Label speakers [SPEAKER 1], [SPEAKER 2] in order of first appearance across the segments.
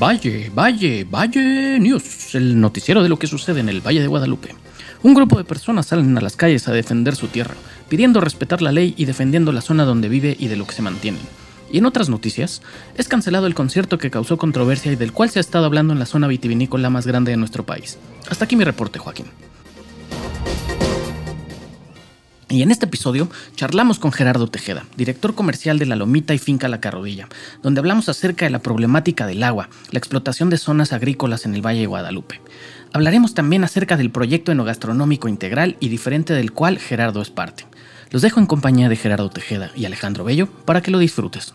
[SPEAKER 1] Valle, Valle, Valle News, el noticiero de lo que sucede en el Valle de Guadalupe. Un grupo de personas salen a las calles a defender su tierra, pidiendo respetar la ley y defendiendo la zona donde vive y de lo que se mantienen. Y en otras noticias, es cancelado el concierto que causó controversia y del cual se ha estado hablando en la zona vitivinícola más grande de nuestro país. Hasta aquí mi reporte, Joaquín. Y en este episodio charlamos con Gerardo Tejeda, director comercial de La Lomita y Finca La Carrodilla, donde hablamos acerca de la problemática del agua, la explotación de zonas agrícolas en el Valle de Guadalupe. Hablaremos también acerca del proyecto enogastronómico integral y diferente del cual Gerardo es parte. Los dejo en compañía de Gerardo Tejeda y Alejandro Bello para que lo disfrutes.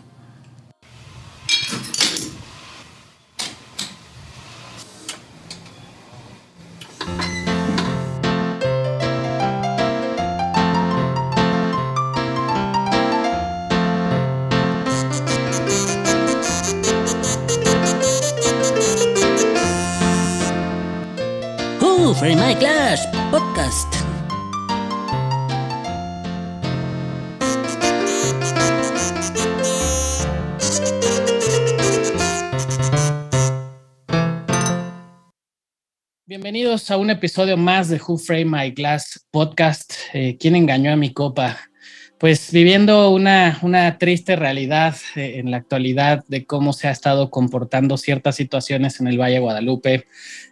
[SPEAKER 2] Free My Clash Podcast.
[SPEAKER 1] Bienvenidos a un episodio más de Who Frame My Glass Podcast. Eh, ¿Quién engañó a mi copa? Pues viviendo una, una triste realidad eh, en la actualidad de cómo se ha estado comportando ciertas situaciones en el Valle de Guadalupe,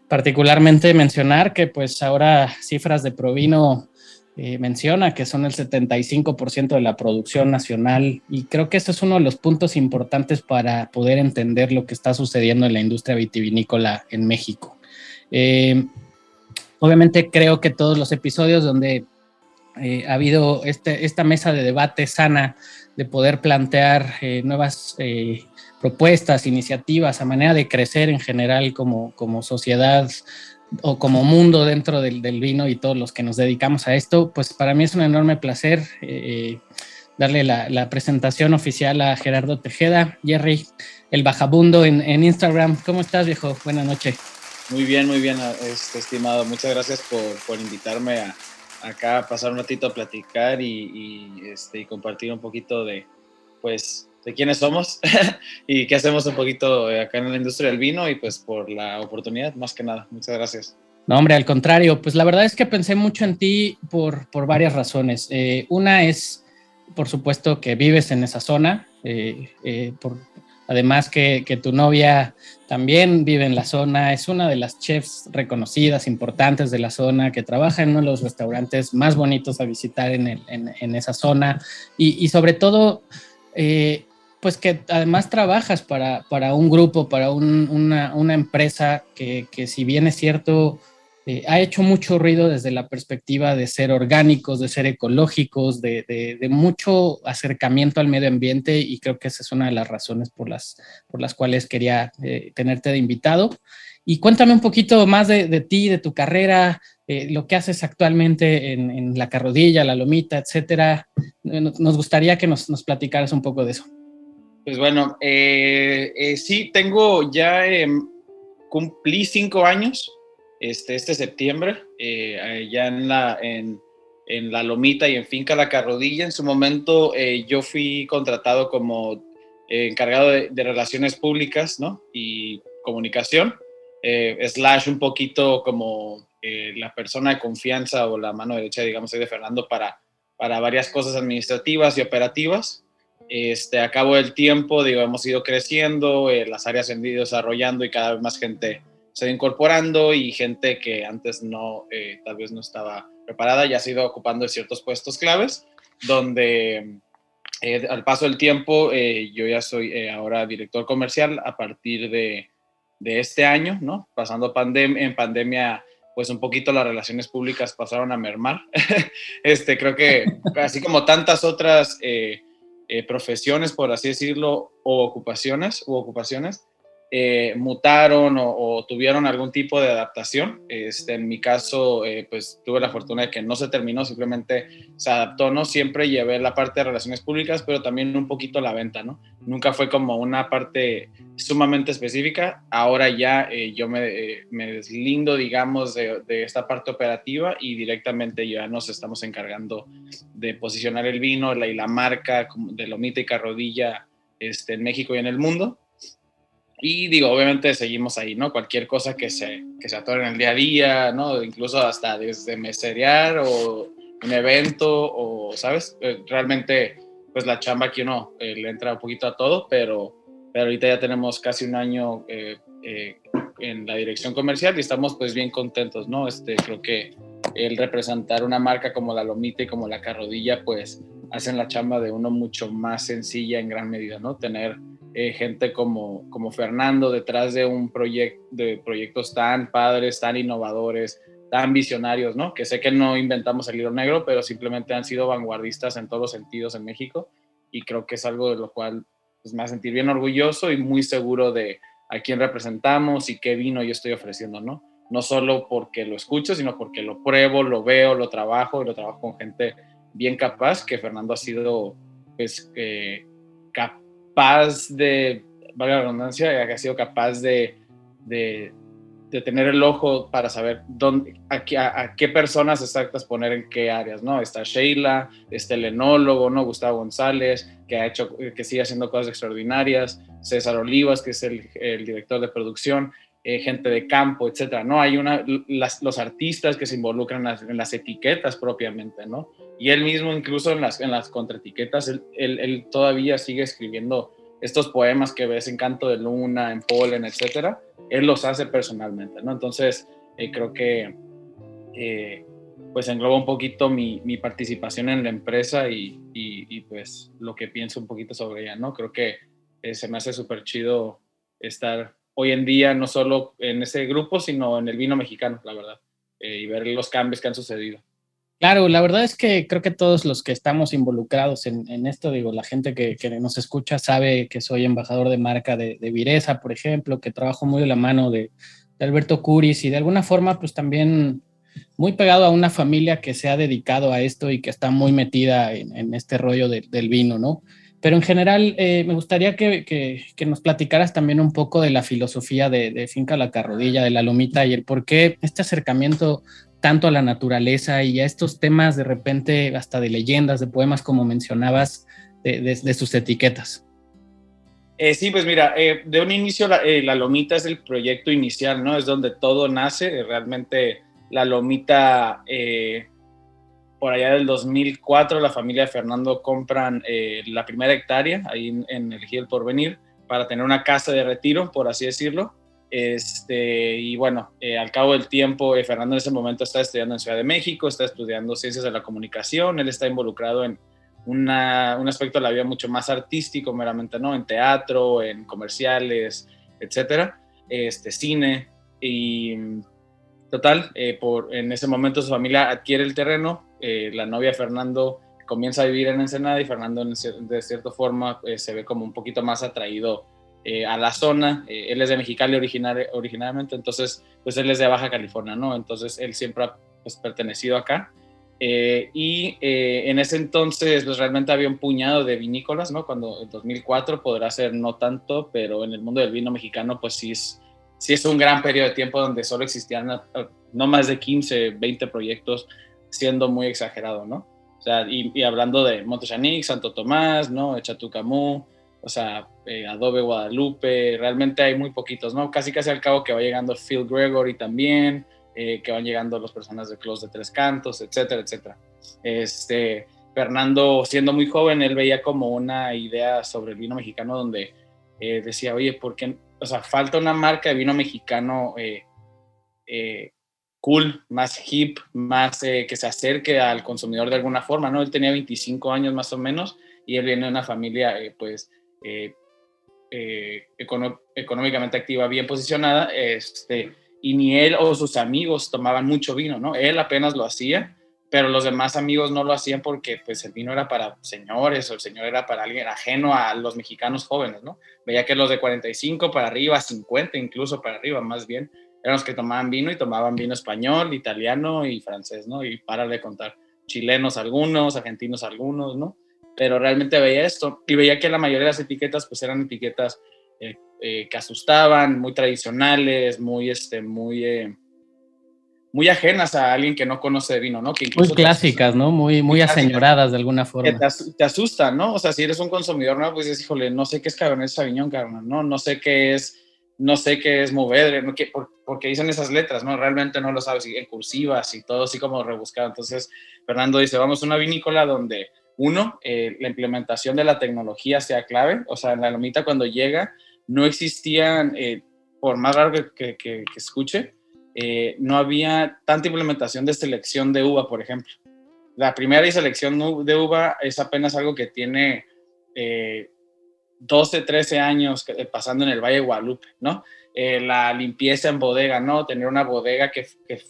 [SPEAKER 1] particularmente mencionar que pues ahora cifras de Provino eh, menciona que son el 75% de la producción nacional y creo que este es uno de los puntos importantes para poder entender lo que está sucediendo en la industria vitivinícola en México. Eh, obviamente creo que todos los episodios donde eh, ha habido este, esta mesa de debate sana de poder plantear nuevas propuestas, iniciativas, a manera de crecer en general como, como sociedad o como mundo dentro del, vino y todos los que nos dedicamos a esto, pues para mí es un enorme placer eh, darle la, presentación oficial a Gerardo Tejeda, Jerry, el Bajabundo en, en Instagram. ¿Cómo estás, viejo? Buenas noches.
[SPEAKER 3] Muy bien, muy bien, este, estimado. Muchas gracias por, por invitarme a, acá a pasar un ratito a platicar y, y, este, y compartir un poquito de, pues, de quiénes somos y qué hacemos un poquito acá en la industria del vino y pues por la oportunidad, más que nada. Muchas gracias.
[SPEAKER 1] No, hombre, al contrario, pues la verdad es que pensé mucho en ti por, por varias razones. Eh, una es, por supuesto, que vives en esa zona, eh, eh, por, además que, que, tu novia también vive en la zona, es una de las chefs reconocidas, importantes de la zona, que trabaja en uno de los restaurantes más bonitos a visitar en, el, en, en esa zona y, y sobre todo pues que además trabajas para, para un grupo, para una, una, empresa que, que, si bien es cierto, eh, ha hecho mucho ruido desde la perspectiva de ser orgánicos, de ser ecológicos, de, de, de, mucho acercamiento al medio ambiente y creo que esa es una de las razones por las, por las cuales quería eh, tenerte de invitado. Y cuéntame un poquito más de, de ti, de tu carrera, eh, lo que haces actualmente en, en, la carrodilla, la lomita, etcétera. Nos gustaría que nos, nos platicaras un poco de eso.
[SPEAKER 3] Pues bueno, eh, eh, sí, tengo ya, eh, cumplí cinco años este, este septiembre, eh, ya en la, en, la Lomita y en Finca La Carrodilla. En su momento yo fui contratado como encargado de, de, relaciones públicas ¿no? y comunicación, slash un poquito como la persona de confianza o la mano derecha, digamos, de Fernando para, para varias cosas administrativas y operativas. Este, a cabo del tiempo, digo, hemos ido creciendo, eh, las áreas se han ido desarrollando y cada vez más gente se ha ido incorporando y gente que antes no, eh, tal vez no estaba preparada, ya ha ido ocupando ciertos puestos claves, donde eh, al paso del tiempo eh, yo ya soy ahora director comercial a partir de, de este año, ¿no? Pasando pandem en pandemia, pues un poquito las relaciones públicas pasaron a mermar. este, creo que así como tantas otras eh, profesiones, por así decirlo, o ocupaciones, u ocupaciones, eh, mutaron o, tuvieron algún tipo de adaptación. Este, en mi caso, eh, pues tuve la fortuna de que no se terminó, simplemente se adaptó, ¿no? Siempre llevé la parte de relaciones públicas, pero también un poquito la venta, ¿no? Nunca fue como una parte sumamente específica. Ahora ya eh, yo me, me, deslindo, digamos, de, esta parte operativa y directamente ya nos estamos encargando de posicionar el vino y la marca de Lomita y Carrodilla este, en México y en el mundo Y digo, obviamente seguimos ahí, ¿no? Cualquier cosa que se, que se atore en el día a día, ¿no? Incluso hasta desde meserear o un evento o, ¿sabes? Eh, realmente, pues la chamba aquí uno eh, le entra un poquito a todo, pero, pero ahorita ya tenemos casi un año eh, en la dirección comercial y estamos pues bien contentos, ¿no? Este, creo que el representar una marca como la Lomita y como la Carrodilla, pues hacen la chamba de uno mucho más sencilla en gran medida, ¿no? Tener gente como, como Fernando detrás de un proyecto, de proyectos tan padres, tan innovadores, tan visionarios, ¿no? Que sé que no inventamos el libro negro, pero simplemente han sido vanguardistas en todos los sentidos en México y creo que es algo de lo cual pues, me hace sentir bien orgulloso y muy seguro de a quién representamos y qué vino yo estoy ofreciendo, ¿no? No solo porque lo escucho, sino porque lo pruebo, lo veo, lo trabajo y lo trabajo con gente bien capaz, que Fernando ha sido, pues, eh, capaz de, valga la redundancia, ha sido capaz de, de tener el ojo para saber dónde, a, qué personas exactas poner en qué áreas, ¿no? Está Sheila, está el enólogo, ¿no? Gustavo González, que ha hecho, que sigue haciendo cosas extraordinarias, César Olivas, que es el, director de producción, eh, gente de campo, etcétera, ¿no? Hay una, los artistas que se involucran en las, etiquetas propiamente, ¿no? Y él mismo, incluso en las, en las contraetiquetas, él, él todavía sigue escribiendo estos poemas que ves en Canto de Luna, en Polen, etcétera, él los hace personalmente, ¿no? Entonces, eh, creo que eh, pues engloba un poquito mi, mi, participación en la empresa y, y, pues lo que pienso un poquito sobre ella, ¿no? Creo que eh, se me hace súper chido estar hoy en día no solo en ese grupo, sino en el vino mexicano, la verdad, y ver los cambios que han sucedido.
[SPEAKER 1] Claro, la verdad es que creo que todos los que estamos involucrados en, esto, digo, la gente que, nos escucha sabe que soy embajador de marca de, de Vireza, por ejemplo, que trabajo muy de la mano de, Alberto Curis y de alguna forma, pues también muy pegado a una familia que se ha dedicado a esto y que está muy metida en, este rollo del vino, ¿no? Pero en general, eh, me gustaría que, nos platicaras también un poco de la filosofía de, de Finca La Carrodilla, de la Lomita y el por qué este acercamiento tanto a la naturaleza y a estos temas de repente hasta de leyendas, de poemas como mencionabas, de, sus etiquetas.
[SPEAKER 3] Eh, sí, pues mira, eh, de un inicio eh, la, Lomita es el proyecto inicial, ¿no? Es donde todo nace. realmente la Lomita, por allá del 2004, la familia de Fernando compran la primera hectárea ahí en, en el Gil Porvenir para tener una casa de retiro, por así decirlo. Este, y bueno, eh, al cabo del tiempo, eh, Fernando en ese momento está estudiando en Ciudad de México, está estudiando ciencias de la comunicación, él está involucrado en un aspecto de la vida mucho más artístico, meramente, ¿no? En teatro, en comerciales, etcétera, este, cine, y total, eh, por, en ese momento su familia adquiere el terreno, la novia Fernando comienza a vivir en Ensenada y Fernando de cierta forma se ve como un poquito más atraído eh, a la zona. Eh, él es de Mexicali originalmente, entonces, pues él es de Baja California, ¿no? Entonces, él siempre ha pues, pertenecido acá. Eh, y en ese entonces, pues realmente había un puñado de vinícolas, ¿no? Cuando en 2004 podrá ser no tanto, pero en el mundo del vino mexicano, pues sí es, sí es un gran periodo de tiempo donde solo existían no más de 15, 20 proyectos, siendo muy exagerado, ¿no? O sea, y, hablando de Montechanic, Santo Tomás, ¿no? Chatucamú, o sea, eh, Adobe Guadalupe, realmente hay muy poquitos, ¿no? Casi casi al cabo que va llegando Phil Gregory también, eh, que van llegando las personas de Close de Tres Cantos, etcétera, etcétera. Este, Fernando, siendo muy joven, él veía como una idea sobre el vino mexicano donde eh, decía, oye, ¿por qué? O sea, falta una marca de vino mexicano cool, más hip, más que se acerque al consumidor de alguna forma, ¿no? Él tenía 25 años más o menos y él viene de una familia, pues, eh, eh, económicamente activa, bien posicionada, este, y ni él o sus amigos tomaban mucho vino, ¿no? Él apenas lo hacía, pero los demás amigos no lo hacían porque pues el vino era para señores o el señor era para alguien ajeno a los mexicanos jóvenes, ¿no? Veía que los de 45 para arriba, 50 incluso para arriba, más bien, eran los que tomaban vino y tomaban vino español, italiano y francés, ¿no? Y para de contar, chilenos algunos, argentinos algunos, ¿no? pero realmente veía esto y veía que la mayoría de las etiquetas pues eran etiquetas eh, eh, que asustaban, muy tradicionales, muy, este, muy, eh, muy ajenas a alguien que no conoce de vino, ¿no? Que
[SPEAKER 1] muy clásicas, ¿no? Muy, muy aseñoradas de alguna forma.
[SPEAKER 3] Que te, asustan, ¿no? O sea, si eres un consumidor, ¿no? Pues dices, híjole, no sé qué es Cabernet Sauvignon, Cabernet, ¿no? No sé qué es no sé qué es por, porque dicen esas letras, ¿no? Realmente no lo sabes, en cursivas y todo así como rebuscado. Entonces, Fernando dice, vamos a una vinícola donde, uno, eh, la implementación de la tecnología sea clave, o sea, en la lomita cuando llega, no existían, eh, por más raro que, que, escuche, eh, no había tanta implementación de selección de uva, por ejemplo. La primera y selección de uva es apenas algo que tiene 12, 13 años pasando en el Valle de Guadalupe, ¿no? Eh, la limpieza en bodega, ¿no? Tener una bodega que, que,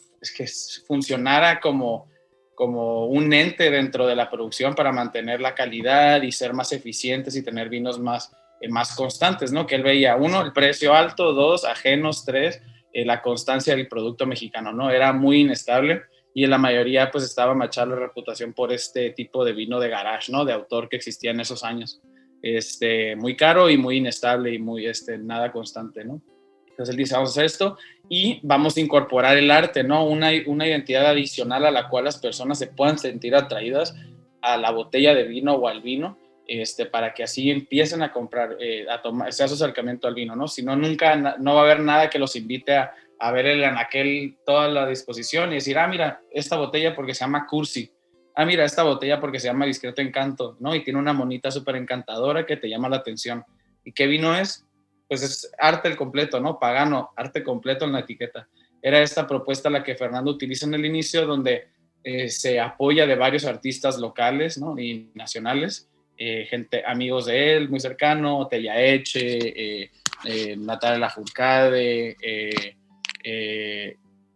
[SPEAKER 3] funcionara como, como un ente dentro de la producción para mantener la calidad y ser más eficientes y tener vinos más, eh, más constantes, ¿no? Que él veía, uno, el precio alto, dos, ajenos, tres, eh, la constancia del producto mexicano, ¿no? Era muy inestable y en la mayoría pues estaba machada la reputación por este tipo de vino de garage, ¿no? De autor que existía en esos años. Este, muy caro y muy inestable y muy, este, nada constante, ¿no? Entonces él dice, vamos a hacer esto y vamos a incorporar el arte, ¿no? Una, identidad adicional a la cual las personas se puedan sentir atraídas a la botella de vino o al vino, este, para que así empiecen a comprar, eh, a tomar, sea su acercamiento al vino, ¿no? Si no, nunca, no va a haber nada que los invite a, a ver el anaquel toda la disposición y decir, ah, mira, esta botella porque se llama Cursi, ah, mira, esta botella porque se llama Discreto Encanto, ¿no? Y tiene una monita súper encantadora que te llama la atención. ¿Y qué vino es? pues es arte el completo, ¿no? Pagano, arte completo en la etiqueta. Era esta propuesta la que Fernando utiliza en el inicio, donde eh, se apoya de varios artistas locales ¿no? y nacionales, eh, gente, amigos de él, muy cercano, Tella Eche, eh, eh Natalia Lafourcade,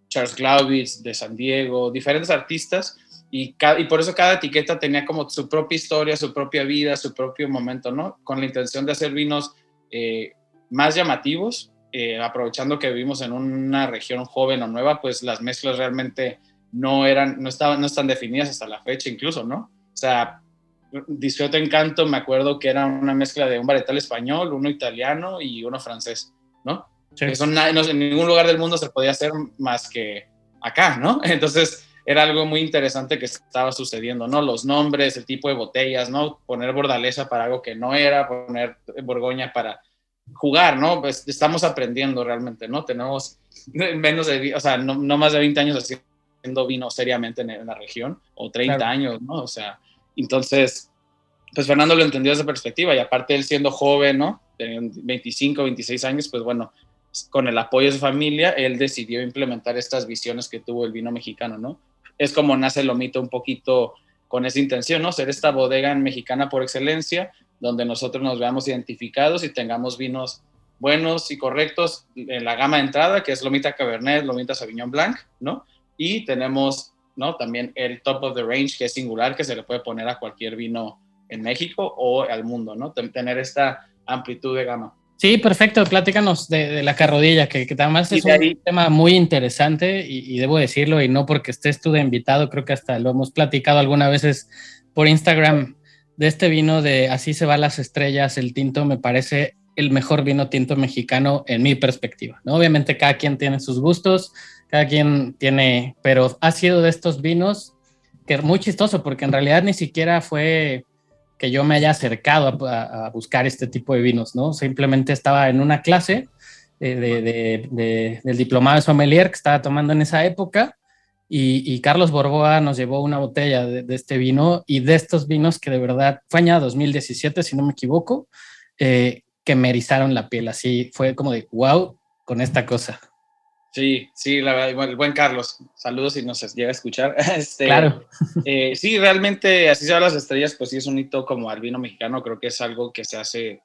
[SPEAKER 3] Charles Glaubitz de San Diego, diferentes artistas, y, y, por eso cada etiqueta tenía como su propia historia, su propia vida, su propio momento, ¿no? Con la intención de hacer vinos más llamativos, eh, aprovechando que vivimos en una región joven o nueva, pues las mezclas realmente no eran, no estaban, no están definidas hasta la fecha incluso, ¿no? O sea, Disfruto Encanto, me acuerdo que era una mezcla de un varietal español, uno italiano y uno francés, ¿no? Eso no, en ningún lugar del mundo se podía hacer más que acá, ¿no? Entonces era algo muy interesante que estaba sucediendo, ¿no? Los nombres, el tipo de botellas, ¿no? Poner bordalesa para algo que no era, poner borgoña para jugar, ¿no? Pues estamos aprendiendo realmente, ¿no? Tenemos menos de, o sea, no, más de 20 años haciendo vino seriamente en, la región, o 30 años, ¿no? O sea, entonces, pues Fernando lo entendió desde perspectiva, y aparte él siendo joven, ¿no? Teniendo 25, 26 años, pues bueno, con el apoyo de su familia, él decidió implementar estas visiones que tuvo el vino mexicano, ¿no? Es como nace Lomito un poquito con esa intención, ¿no? Ser esta bodega mexicana por excelencia, donde nosotros nos veamos identificados y tengamos vinos buenos y correctos en la gama de entrada, que es Lomita Cabernet, Lomita Sauvignon Blanc, ¿no? Y tenemos, ¿no? También el top of the range, que es singular, que se le puede poner a cualquier vino en México o al mundo, ¿no? Tener esta amplitud de gama.
[SPEAKER 1] Sí, perfecto. Pláticanos de, la carrodilla, que, que además es un tema muy interesante y, y, debo decirlo, y no porque estés tú de invitado, creo que hasta lo hemos platicado algunas veces por Instagram de este vino de Así se van las estrellas, el tinto, me parece el mejor vino tinto mexicano en mi perspectiva. ¿no? Obviamente cada quien tiene sus gustos, cada quien tiene, pero ha sido de estos vinos que es muy chistoso porque en realidad ni siquiera fue que yo me haya acercado a, buscar este tipo de vinos, ¿no? Simplemente estaba en una clase de, del diplomado de sommelier que estaba tomando en esa época y, Carlos Borboa nos llevó una botella de, este vino y de estos vinos que de verdad fue año 2017, si no me equivoco, eh, que me erizaron la piel. Así fue como de wow con esta cosa.
[SPEAKER 3] Sí, sí, la verdad, el buen Carlos, saludos si nos llega a escuchar. Este,
[SPEAKER 1] claro.
[SPEAKER 3] Eh, sí, realmente, así se van las estrellas, pues sí es un hito como al vino mexicano, creo que es algo que se hace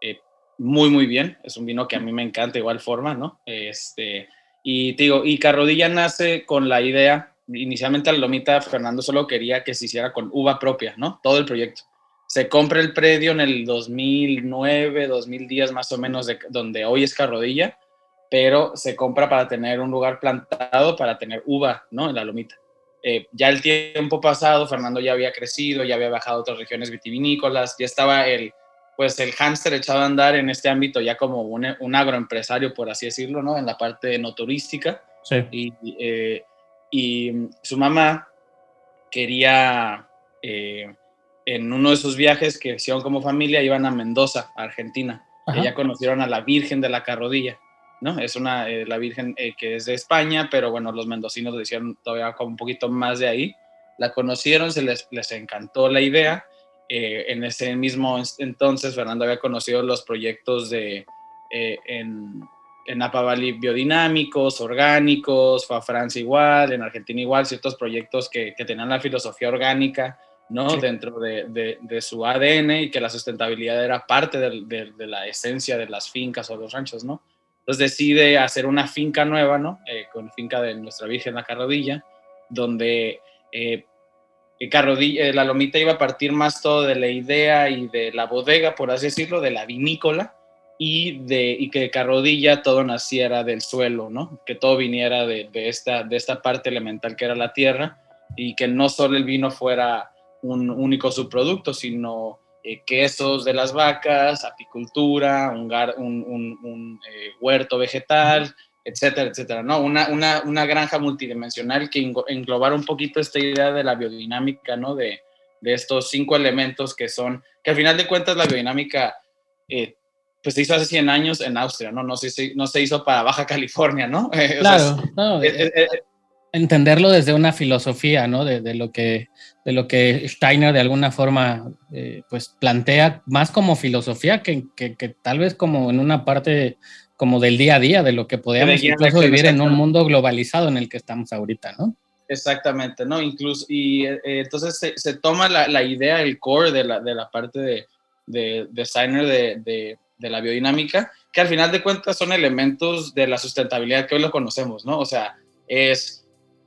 [SPEAKER 3] eh, muy, muy bien. Es un vino que a mí me encanta de igual forma, ¿no? Este, y digo, y Carrodilla nace con la idea, inicialmente la Lomita Fernando solo quería que se hiciera con uva propia, ¿no? Todo el proyecto. Se compra el predio en el 2009, 2010 más o menos, de, donde hoy es Carrodilla, pero se compra para tener un lugar plantado, para tener uva, ¿no? En la Lomita. Eh, ya el tiempo pasado, Fernando ya había crecido, ya había bajado a otras regiones vitivinícolas, ya estaba el, pues el hámster echado a andar en este ámbito ya como un, un agroempresario, por así decirlo, ¿no? En la parte no turística.
[SPEAKER 1] Sí.
[SPEAKER 3] Y, eh, y su mamá quería, eh, en uno de sus viajes que hicieron como familia, iban a Mendoza, Argentina. ya conocieron a la Virgen de la Carrodilla, ¿no? Es una, eh, la Virgen eh, que es de España, pero bueno, los mendocinos decían todavía como un poquito más de ahí. La conocieron, se les, les encantó la idea. Eh, en ese mismo entonces, Fernando había conocido los proyectos de, en, en Napa Valley biodinámicos, orgánicos, fue a Francia igual, en Argentina igual, ciertos proyectos que, que tenían la filosofía orgánica ¿no? Dentro de, de, su ADN y que la sustentabilidad era parte de, de, la esencia de las fincas o los ranchos, ¿no? Entonces decide hacer una finca nueva, ¿no? Eh, con finca de Nuestra Virgen la Carrodilla, donde eh, Carrodilla, eh, la lomita iba a partir más todo de la idea y de la bodega, por así decirlo, de la vinícola, y, de, y que Carrodilla todo naciera del suelo, ¿no? Que todo viniera de, de, esta, de esta parte elemental que era la tierra y que no solo el vino fuera un único subproducto, sino eh, quesos de las vacas, apicultura, un, un, eh, huerto vegetal, etcétera, etcétera, ¿no? Una, una, una, granja multidimensional que englobara un poquito esta idea de la biodinámica, ¿no? De, de, estos cinco elementos que son, que al final de cuentas la biodinámica, eh, pues se hizo hace 100 años en Austria, ¿no? No se, no se hizo para Baja California, ¿no?
[SPEAKER 1] claro, entenderlo desde una filosofía, ¿no? De, de, lo que, de lo que Steiner de alguna forma eh, pues plantea más como filosofía que, que, que, tal vez como en una parte como del día a día, de lo que podríamos incluso vivir en un mundo globalizado en el que estamos ahorita, ¿no?
[SPEAKER 3] Exactamente, ¿no? Incluso, y eh, entonces se, se, toma la, la, idea, el core de la, de la parte de, de, de Steiner de, de la biodinámica, que al final de cuentas son elementos de la sustentabilidad que hoy lo conocemos, ¿no? O sea, es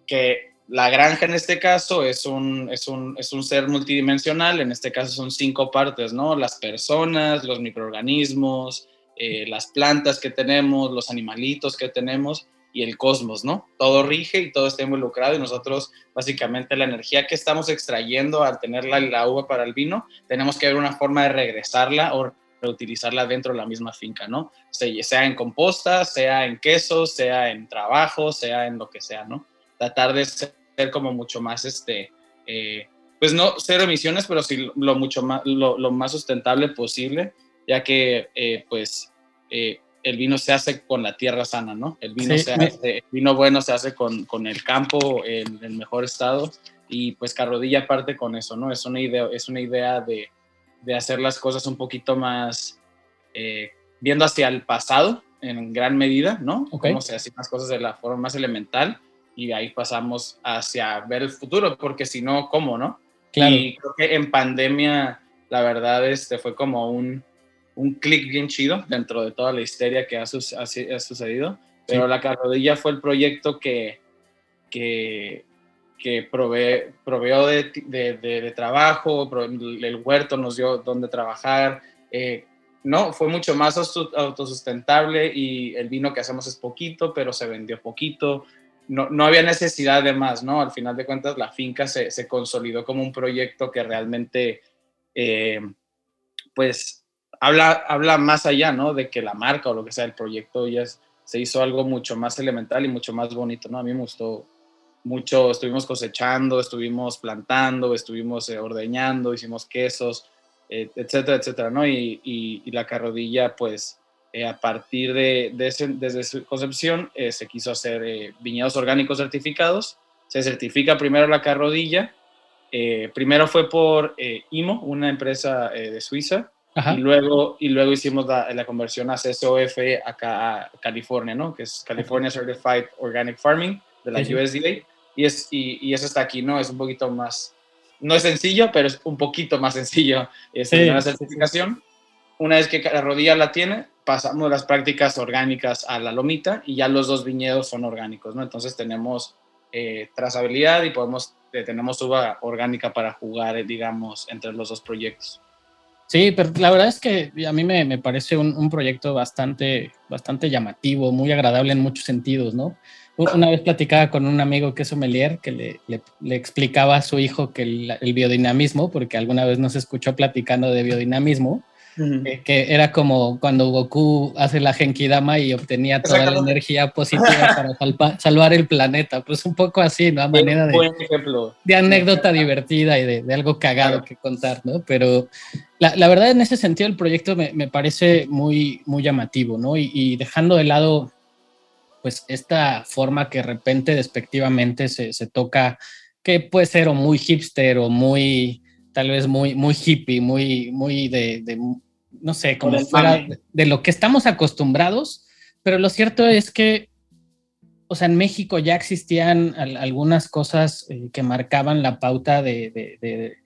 [SPEAKER 3] que la granja en este caso es un, es un, es un ser multidimensional, en este caso son cinco partes, ¿no? Las personas, los microorganismos, eh, las plantas que tenemos, los animalitos que tenemos y el cosmos, ¿no? Todo rige y todo está involucrado y nosotros básicamente la energía que estamos extrayendo al tenerla en la uva para el vino, tenemos que ver una forma de regresarla o reutilizarla dentro de la misma finca, ¿no? Sea en composta, sea en quesos, sea en trabajo, sea en lo que sea, ¿no? Tratar de ser como mucho más, este, eh, pues no cero emisiones, pero sí lo, mucho más, lo, más sustentable posible, ya que eh, pues eh, el vino se hace con la tierra sana, ¿no? El vino, se hace, el vino bueno se hace con, con el campo en el mejor estado y pues Carrodilla parte con eso, ¿no? Es una idea, es una idea de, de hacer las cosas un poquito más viendo hacia el pasado en gran medida, ¿no? Cómo se hacen las cosas de la forma más elemental y de ahí pasamos hacia ver el futuro, porque si no, ¿cómo, no? Y creo que en pandemia, la verdad, este fue como un, un clic bien chido dentro de toda la histeria que ha, ha, sucedido, pero la carrodilla fue el proyecto que, que, que prove, proveó de, de, de, trabajo, el huerto nos dio donde trabajar, eh, no, fue mucho más autosustentable y el vino que hacemos es poquito, pero se vendió poquito no, no, había necesidad de más, ¿no? Al final de cuentas, la finca se, se consolidó como un proyecto que realmente, eh, pues, habla, habla más allá, ¿no? De que la marca o lo que sea, el proyecto ya se hizo algo mucho más elemental y mucho más bonito, ¿no? A mí me gustó mucho, estuvimos cosechando, estuvimos plantando, estuvimos eh, ordeñando, hicimos quesos, eh, etcétera, etcétera, ¿no? Y, y, y la carrodilla, pues, eh, a partir de, desde su concepción, eh, se quiso hacer eh, viñedos orgánicos certificados. Se certifica primero la carrodilla. primero fue por IMO, una empresa de Suiza, y luego, y luego hicimos la, la, conversión a CSOF acá a California, ¿no? Que es California Certified Organic Farming de la USDA. Y, es, y, y, eso está aquí, ¿no? Es un poquito más, no es sencillo, pero es un poquito más sencillo esa sí. certificación. Una vez que la rodilla la tiene, pasamos las prácticas orgánicas a la lomita y ya los dos viñedos son orgánicos, ¿no? Entonces tenemos eh, trazabilidad y podemos, eh, tenemos uva orgánica para jugar, eh, digamos, entre los dos proyectos.
[SPEAKER 1] Sí, pero la verdad es que a mí me, me parece un, proyecto bastante, bastante llamativo, muy agradable en muchos sentidos, ¿no? Una vez platicaba con un amigo que es sommelier que le explicaba a su hijo que el, el biodinamismo, porque alguna vez nos escuchó platicando de biodinamismo, eh, que era como cuando Goku hace la Genkidama y obtenía toda la energía positiva para salvar el planeta. Pues un poco así, ¿no? A manera de, de anécdota divertida y de, algo cagado que contar, ¿no? Pero la, la, verdad, en ese sentido, el proyecto me, me parece muy, muy llamativo, ¿no? Y, y, dejando de lado, pues, esta forma que de repente despectivamente se, se toca, que puede ser o muy hipster o muy tal vez muy, muy hippie, muy, muy de, no sé, como fuera de, lo que estamos acostumbrados, pero lo cierto es que, o sea, en México ya existían algunas cosas eh, que marcaban la pauta de, de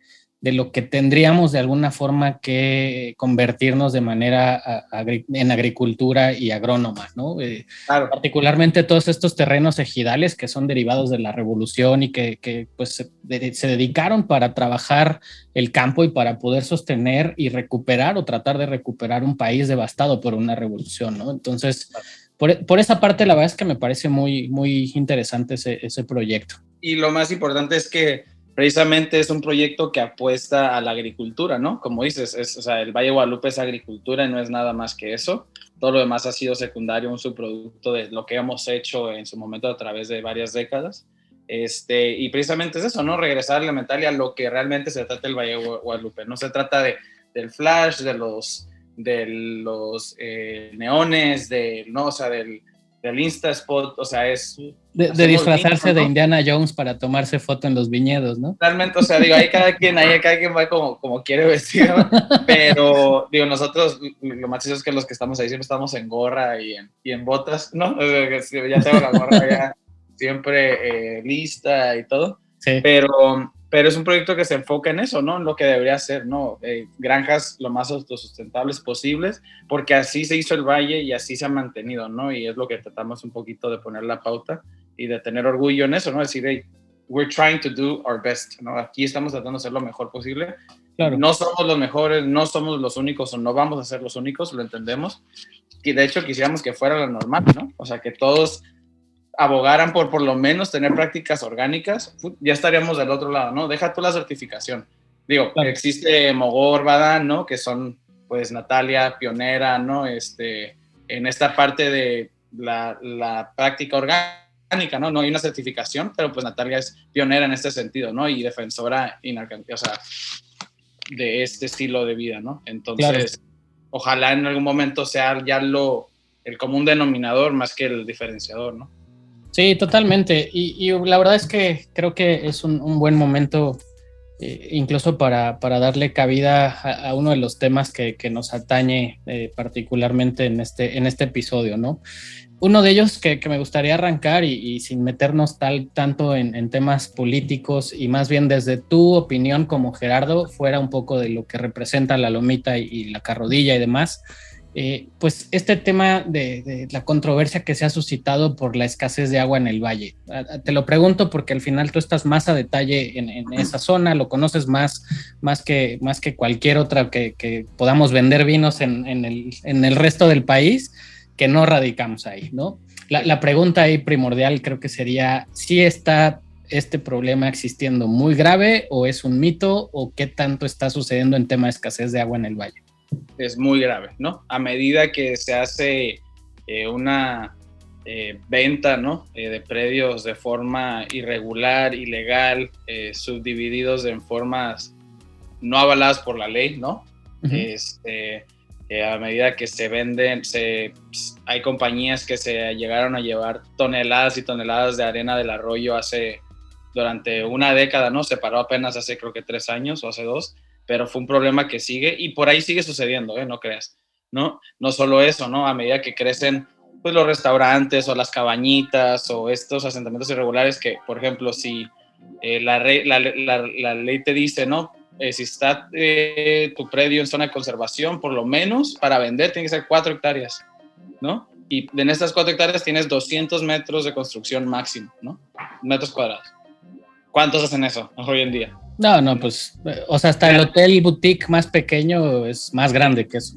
[SPEAKER 1] lo que tendríamos de alguna forma que convertirnos de manera en agricultura y agrónoma, ¿no? Eh, particularmente todos estos terrenos ejidales que son derivados de la revolución y que, pues se, dedicaron para trabajar el campo y para poder sostener y recuperar o tratar de recuperar un país devastado por una revolución, ¿no? Entonces, por, esa parte la verdad es que me parece muy, muy interesante ese, ese proyecto.
[SPEAKER 3] Y lo más importante es que precisamente es un proyecto que apuesta a la agricultura, ¿no? Como dices, el Valle Guadalupe es agricultura y no es nada más que eso. Todo lo demás ha sido secundario, un subproducto de lo que hemos hecho en su momento a través de varias décadas. Este, y precisamente es eso, ¿no? Regresar elemental y a lo que realmente se trata el Valle Guadalupe. No se trata de, del flash, de los, de los eh, neones, de, ¿no? O del, del Insta Spot, o sea, es...
[SPEAKER 1] De, disfrazarse de Indiana Jones para tomarse foto en los viñedos, ¿no?
[SPEAKER 3] Realmente, o sea, digo, ahí cada quien, ahí cada quien va como, como quiere vestir, pero digo, nosotros lo más es que los que estamos ahí siempre estamos en gorra y en, y en botas, ¿no? Ya tengo la gorra ya siempre eh, lista y todo, sí. pero pero es un proyecto que se enfoca en eso, ¿no? En lo que debería ser, ¿no? Eh, granjas lo más autosustentables posibles, porque así se hizo el valle y así se ha mantenido, ¿no? Y es lo que tratamos un poquito de poner la pauta y de tener orgullo en eso, ¿no? Decir, hey, we're trying to do our best, ¿no? Aquí estamos tratando de hacer lo mejor posible. Claro. No somos los mejores, no somos los únicos o no vamos a ser los únicos, lo entendemos. Y de hecho quisiéramos que fuera lo normal, ¿no? O sea, que todos abogaran por por lo menos tener prácticas orgánicas, ya estaríamos del otro lado, ¿no? Deja tú la certificación. Digo, existe Mogor, Badán, ¿no? Que son, pues, Natalia, pionera, ¿no? Este, en esta parte de la, la práctica orgánica, ¿no? No hay una certificación, pero pues Natalia es pionera en este sentido, ¿no? Y defensora o sea, de este estilo de vida, ¿no? Entonces, ojalá en algún momento sea ya lo, el común denominador más que el diferenciador, ¿no?
[SPEAKER 1] Sí, totalmente. Y, la verdad es que creo que es un, buen momento eh, incluso para, darle cabida a, uno de los temas que, nos atañe eh, particularmente en este, en este episodio, ¿no? Uno de ellos que, me gustaría arrancar y, sin meternos tal, tanto en, en, temas políticos y más bien desde tu opinión como Gerardo, fuera un poco de lo que representa la lomita y la carrodilla y demás. Eh, pues este tema de, la controversia que se ha suscitado por la escasez de agua en el valle. Te lo pregunto porque al final tú estás más a detalle en, esa zona, lo conoces más, más, que, más que cualquier otra que, podamos vender vinos en, el, resto del país que no radicamos ahí, ¿no? La, la pregunta ahí primordial creo que sería si está este problema existiendo muy grave o es un mito o qué tanto está sucediendo en tema de escasez de agua en el valle
[SPEAKER 3] es muy grave, ¿no? A medida que se hace eh, una eh, venta, ¿no? Eh, de predios de forma irregular, ilegal, subdivididos en formas no avaladas por la ley, ¿no? este, a medida que se venden, se, hay compañías que se llegaron a llevar toneladas y toneladas de arena del arroyo hace, durante una década, ¿no? Se paró apenas hace creo que tres años o hace dos pero fue un problema que sigue y por ahí sigue sucediendo, ¿eh? No creas, ¿no? No solo eso, ¿no? A medida que crecen pues los restaurantes o las cabañitas o estos asentamientos irregulares que, por ejemplo, si eh, la, ley te dice, ¿no? Eh, si está eh, tu predio en zona de conservación, por lo menos para vender tiene que ser cuatro hectáreas, ¿no? Y en estas cuatro hectáreas tienes 200 metros de construcción máximo, ¿no? Metros cuadrados. ¿Cuántos hacen eso hoy en día?
[SPEAKER 1] No, no, pues, o sea, hasta el hotel boutique más pequeño es más grande que eso.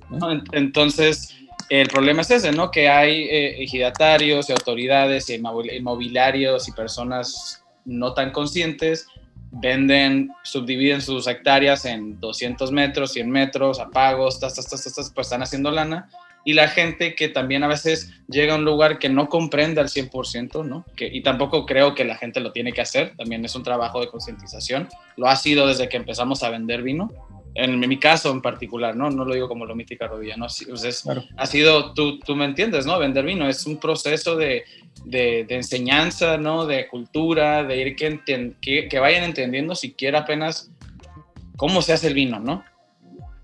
[SPEAKER 3] Entonces, el problema es ese, ¿no? Que hay eh, ejidatarios y autoridades y inmobiliarios y personas no tan conscientes venden, subdividen sus hectáreas en 200 metros, 100 metros, apagos, tas, tas, tas, tas, pues están haciendo lana. Y la gente que también a veces llega a un lugar que no comprende al 100%, ¿no? Que, y tampoco creo que la gente lo tiene que hacer, también es un trabajo de concientización. Lo ha sido desde que empezamos a vender vino, en mi caso en particular, ¿no? No lo digo como lo mítica rodilla, ¿no? Es, Ha sido, tú, tú me entiendes, ¿no? Vender vino es un proceso de, de, enseñanza, ¿no? De cultura, de ir que, que, que, vayan entendiendo siquiera apenas cómo se hace el vino, ¿no?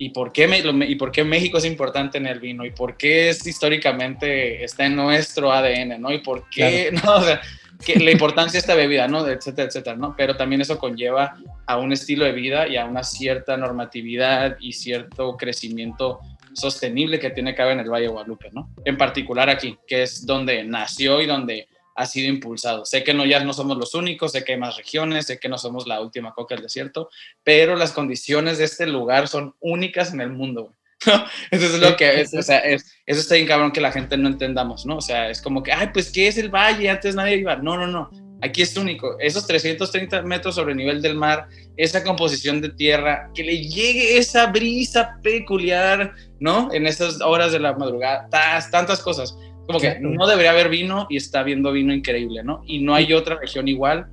[SPEAKER 3] Y por, qué y por qué México es importante en el vino y por qué es históricamente está en nuestro ADN, ¿no? Y por qué, ¿no? O sea, que la importancia de esta bebida, ¿no? Etcétera, etcétera, ¿no? Pero también eso conlleva a un estilo de vida y a una cierta normatividad y cierto crecimiento sostenible que tiene que haber en el Valle de Guadalupe, ¿no? En particular aquí, que es donde nació y donde ha sido impulsado. Sé que no ya no somos los únicos, sé que hay más regiones, sé que no somos la última coca del desierto, pero las condiciones de este lugar son únicas en el mundo. eso es lo que es, o sea, es, eso está bien cabrón que la gente no entendamos, ¿no? O sea, es como que, ay, pues, ¿qué es el valle? Antes nadie iba. No, no, no. Aquí es único. Esos 330 metros sobre el nivel del mar, esa composición de tierra, que le llegue esa brisa peculiar, ¿no? En esas horas de la madrugada, tantas cosas. Como que no debería haber vino y está viendo vino increíble, ¿no? Y no hay otra región igual.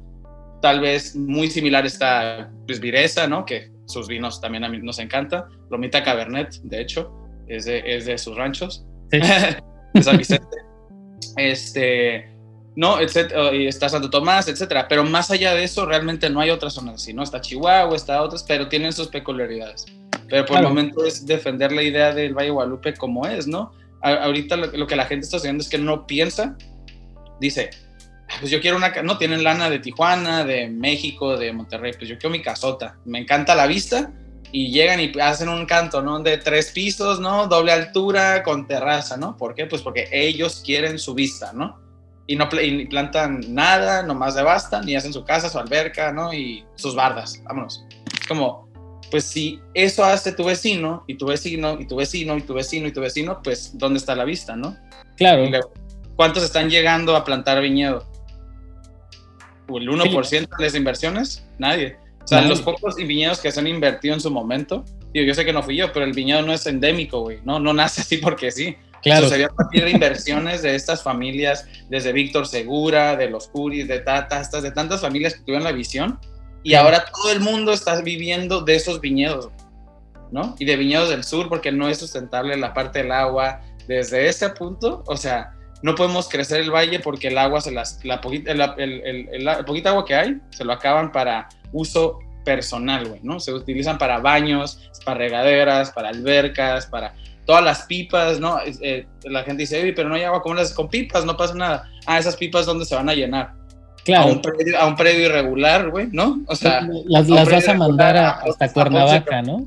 [SPEAKER 3] Tal vez muy similar está pues, Vireza, ¿no? Que sus vinos también a mí nos encanta. Lomita Cabernet, de hecho, es de, es de sus ranchos. Sí. de San Vicente. Este, no, etcétera, y está Santo Tomás, etcétera. Pero más allá de eso, realmente no hay otras zonas así, ¿no? Está Chihuahua, está otras, pero tienen sus peculiaridades. Pero por el momento es defender la idea del Valle Guadalupe como es, ¿no? Ahorita lo, que la gente está haciendo es que no piensa, dice, ah, pues yo quiero una, no tienen lana de Tijuana, de México, de Monterrey, pues yo quiero mi casota, me encanta la vista y llegan y hacen un canto, ¿no? De tres pisos, ¿no? Doble altura con terraza, ¿no? ¿Por qué? Pues porque ellos quieren su vista, ¿no? Y no y plantan nada, nomás devastan y hacen su casa, su alberca, ¿no? Y sus bardas, vámonos. Es como, pues si eso hace tu vecino y tu vecino y tu vecino y tu vecino y tu vecino, pues ¿dónde está la vista, no?
[SPEAKER 1] Claro.
[SPEAKER 3] ¿Cuántos están llegando a plantar viñedo? ¿El 1% de las inversiones? Nadie. O sea, los pocos viñedos que se han invertido en su momento, digo, yo sé que no fui yo, pero el viñedo no es endémico, güey, no, no nace así porque sí. Claro. sería a partir de inversiones de estas familias, desde Víctor Segura, de los Curis, de Tatas, de tantas familias que tuvieron la visión y ahora todo el mundo está viviendo de esos viñedos, ¿no? Y de viñedos del sur, porque no es sustentable la parte del agua. Desde ese punto, o sea, no podemos crecer el valle porque el agua se las, la poquita, el, el, el, poquita agua que hay, se lo acaban para uso personal, güey, ¿no? Se utilizan para baños, para regaderas, para albercas, para todas las pipas, ¿no? Eh, la gente dice, pero no hay agua, ¿cómo las con pipas? No pasa nada. Ah, esas pipas, ¿dónde se van a llenar?
[SPEAKER 1] Claro.
[SPEAKER 3] A un predio, irregular, güey, ¿no?
[SPEAKER 1] O sea, las, vas a mandar hasta Cuernavaca, ¿no?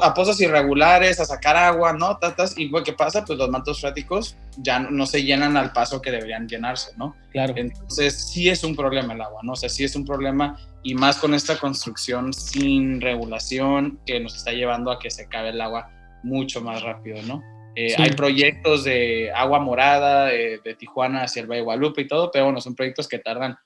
[SPEAKER 3] a, pozos irregulares, a sacar agua, ¿no? Tatas, y ¿qué pasa? Pues los mantos fráticos ya no, se llenan al paso que deberían llenarse, ¿no?
[SPEAKER 1] Claro.
[SPEAKER 3] Entonces, sí es un problema el agua, ¿no? O sea, sí es un problema, y más con esta construcción sin regulación que nos está llevando a que se acabe el agua mucho más rápido, ¿no? Eh, hay proyectos de agua morada de, Tijuana hacia el Valle de Guadalupe y todo, pero bueno, son proyectos que tardan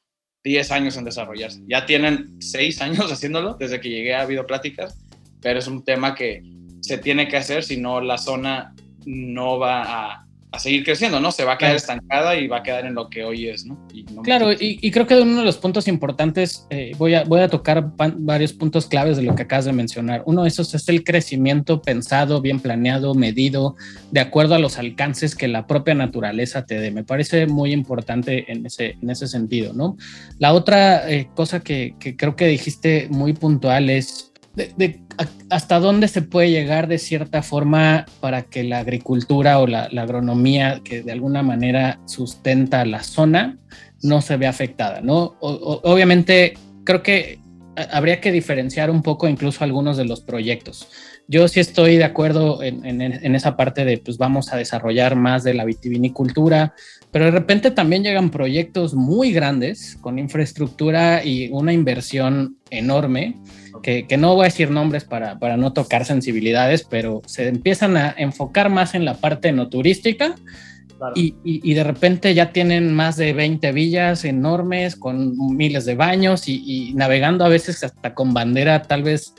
[SPEAKER 3] 10 años en desarrollarse. Ya tienen 6 años haciéndolo, desde que llegué ha habido pláticas, pero es un tema que se tiene que hacer, si no la zona no va a, a seguir creciendo, ¿no? Se va a quedar estancada y va a quedar en lo que hoy es, ¿no?
[SPEAKER 1] claro, y, creo que uno de los puntos importantes, eh, voy, a, voy a tocar varios puntos claves de lo que acabas de mencionar. Uno de esos es el crecimiento pensado, bien planeado, medido, de acuerdo a los alcances que la propia naturaleza te dé. Me parece muy importante en ese, en ese sentido, ¿no? La otra eh, cosa que, que creo que dijiste muy puntual es de, hasta dónde se puede llegar de cierta forma para que la agricultura o la, agronomía que de alguna manera sustenta la zona no se vea afectada, ¿no? obviamente creo que habría que diferenciar un poco incluso algunos de los proyectos. Yo sí estoy de acuerdo en, en, esa parte de, pues vamos a desarrollar más de la vitivinicultura, pero de repente también llegan proyectos muy grandes con infraestructura y una inversión enorme que, no voy a decir nombres para, para, no tocar sensibilidades, pero se empiezan a enfocar más en la parte no turística Y, y, de repente ya tienen más de 20 villas enormes con miles de baños y, navegando a veces hasta con bandera, tal vez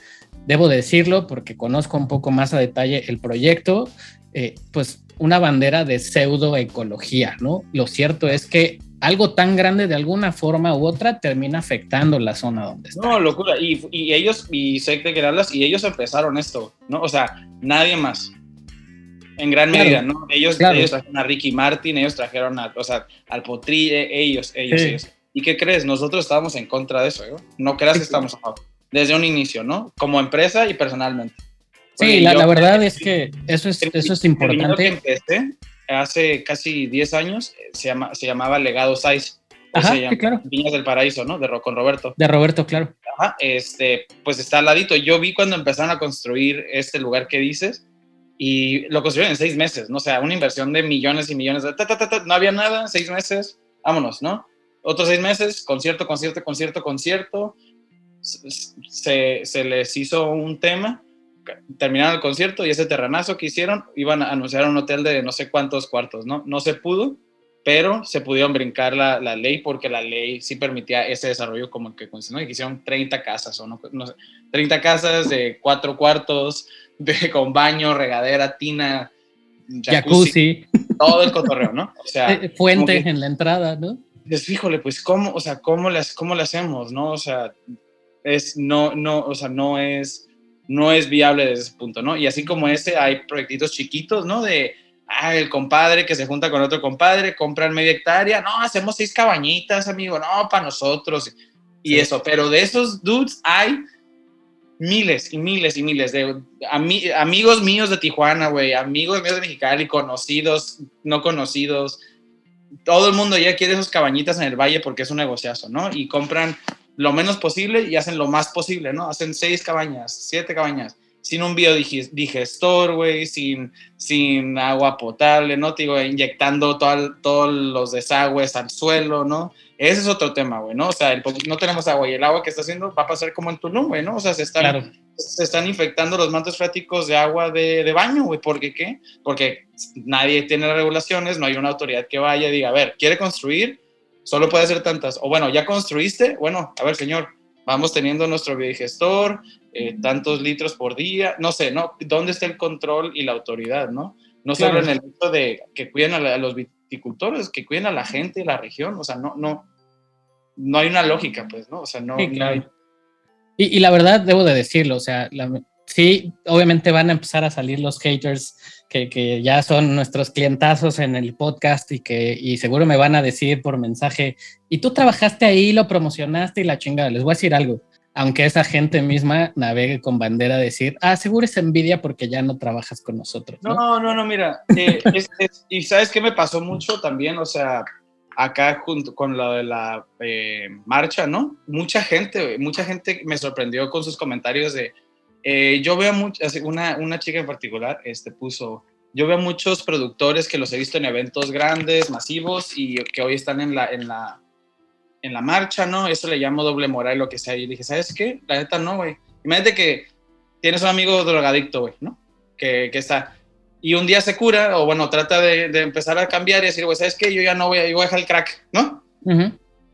[SPEAKER 1] debo decirlo porque conozco un poco más a detalle el proyecto, eh, pues una bandera de pseudoecología, ¿no? Lo cierto es que algo tan grande de alguna forma u otra termina afectando la zona donde está.
[SPEAKER 3] No, locura. Y, y ellos, y sé de que hablas, y ellos empezaron esto, ¿no? O sea, nadie más. En gran medida, ¿no? Ellos, ellos, trajeron a Ricky Martin, ellos trajeron a, o sea, al Potri, e, ellos, ellos, ellos. ¿Y qué crees? Nosotros estábamos en contra de eso, ¿no? No creas que estamos a favor. Desde un inicio, ¿no? Como empresa y personalmente.
[SPEAKER 1] Sí, la, verdad es que eso es, eso es importante.
[SPEAKER 3] empecé, hace casi 10 años, eh, se, llama, se llamaba Legado Size.
[SPEAKER 1] Ajá, sí, claro.
[SPEAKER 3] Viñas del Paraíso, ¿no? De, con Roberto.
[SPEAKER 1] De Roberto, claro.
[SPEAKER 3] Ajá, este, pues está al ladito. Yo vi cuando empezaron a construir este lugar que dices y lo construyeron en seis meses, ¿no? O sea, una inversión de millones y millones de... no había nada, seis meses, vámonos, ¿no? Otros seis meses, concierto, concierto, concierto, concierto. Se, se les hizo un tema, terminaron el concierto y ese terranazo que hicieron, iban a anunciar un hotel de no sé cuántos cuartos, ¿no? No se pudo, pero se pudieron brincar la, la ley porque la ley sí permitía ese desarrollo como que ¿no? Y hicieron 30 casas o no, no sé, 30 casas de cuatro cuartos, de, con baño, regadera, tina,
[SPEAKER 1] jacuzzi,
[SPEAKER 3] todo el cotorreo, ¿no?
[SPEAKER 1] O sea, eh, fuente en la entrada, ¿no?
[SPEAKER 3] Pues fíjole, pues cómo, o sea, cómo las cómo le hacemos, ¿no? O sea, es no no, o sea, no es no es viable desde ese punto, ¿no? Y así como ese hay proyectitos chiquitos, ¿no? De ah, el compadre que se junta con otro compadre, compran media hectárea, no, hacemos seis cabañitas, amigo, no, para nosotros. Y eso, pero de esos dudes hay miles y miles y miles de amigos míos de Tijuana, güey, amigos míos de Mexicali, conocidos, no conocidos. Todo el mundo ya quiere esos cabañitas en el valle porque es un negociazo, ¿no? Y compran lo menos posible y hacen lo más posible, ¿no? Hacen seis cabañas, siete cabañas, sin un biodigestor, güey, sin, sin agua potable, ¿no? Te digo, inyectando todos los desagües al suelo, ¿no? Ese es otro tema, güey, ¿no? O sea, no tenemos agua y el agua que está haciendo va a pasar como en Tulum, güey, ¿no? O sea, se están, se están infectando los mantos freáticos de agua de, de baño, güey. ¿Por qué qué? Porque nadie tiene las regulaciones, no hay una autoridad que vaya y diga, a ver, ¿quiere construir? Solo puede hacer tantas. O bueno, ¿ya construiste? Bueno, a ver, señor, vamos teniendo nuestro biodigestor, eh, tantos litros por día, no sé, ¿no? ¿Dónde está el control y la autoridad, no? No solo en el hecho de que cuiden a, los viticultores, que cuiden a la gente y la región, o sea, no, no, no hay una lógica, pues, ¿no? O sea, no, hay...
[SPEAKER 1] y, y, la verdad, debo de decirlo, o sea, sí, obviamente van a empezar a salir los haters que, que, ya son nuestros clientazos en el podcast y que y seguro me van a decir por mensaje, y tú trabajaste ahí, lo promocionaste y la chingada, les voy a decir algo. Aunque esa gente misma navegue con bandera a decir, ah, seguro es envidia porque ya no trabajas con nosotros.
[SPEAKER 3] No, no, no, mira. Eh, y sabes qué me pasó mucho también, o sea, acá junto con lo de la eh, marcha, ¿no? Mucha gente, mucha gente me sorprendió con sus comentarios de, eh, yo veo muchas, una, una chica en particular, este puso, yo veo muchos productores que los he visto en eventos grandes, masivos y que hoy están en la, en la, en la marcha, ¿no? Eso le llamo doble moral, lo que sea. Y dije, ¿sabes qué? La neta no, güey. Imagínate que tienes un amigo drogadicto, güey, ¿no? Que, que está, y un día se cura, o bueno, trata de, de empezar a cambiar y decir, güey, ¿sabes qué? Yo ya no voy a, yo voy a dejar el crack, ¿no?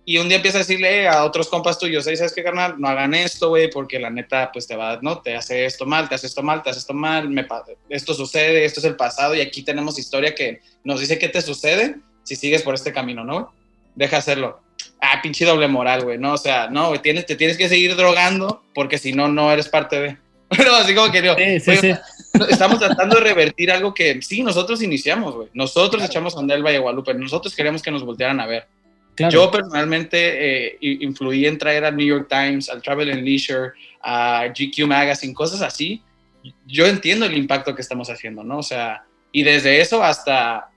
[SPEAKER 3] Y un día empieza a decirle a otros compas tuyos, ¿sabes qué, carnal? No hagan esto, güey, porque la neta, pues te va, ¿no? Te hace esto mal, te hace esto mal, te hace esto mal, me, esto sucede, esto es el pasado, y aquí tenemos historia que nos dice qué te sucede si sigues por este camino, ¿no? Güey? Deja hacerlo. Ah, pinche doble moral, güey, ¿no? O sea, no, güey, tienes, te tienes que seguir drogando porque si no, no eres parte de... Bueno, así como que yo, sí, sí, estamos tratando de revertir algo que sí, nosotros iniciamos, güey. Nosotros echamos a andar el Valle Guadalupe, nosotros queríamos que nos voltearan a ver. Yo personalmente eh, influí en traer al New York Times, al Travel and Leisure, a GQ Magazine, cosas así. Yo entiendo el impacto que estamos haciendo, ¿no? O sea, y desde eso hasta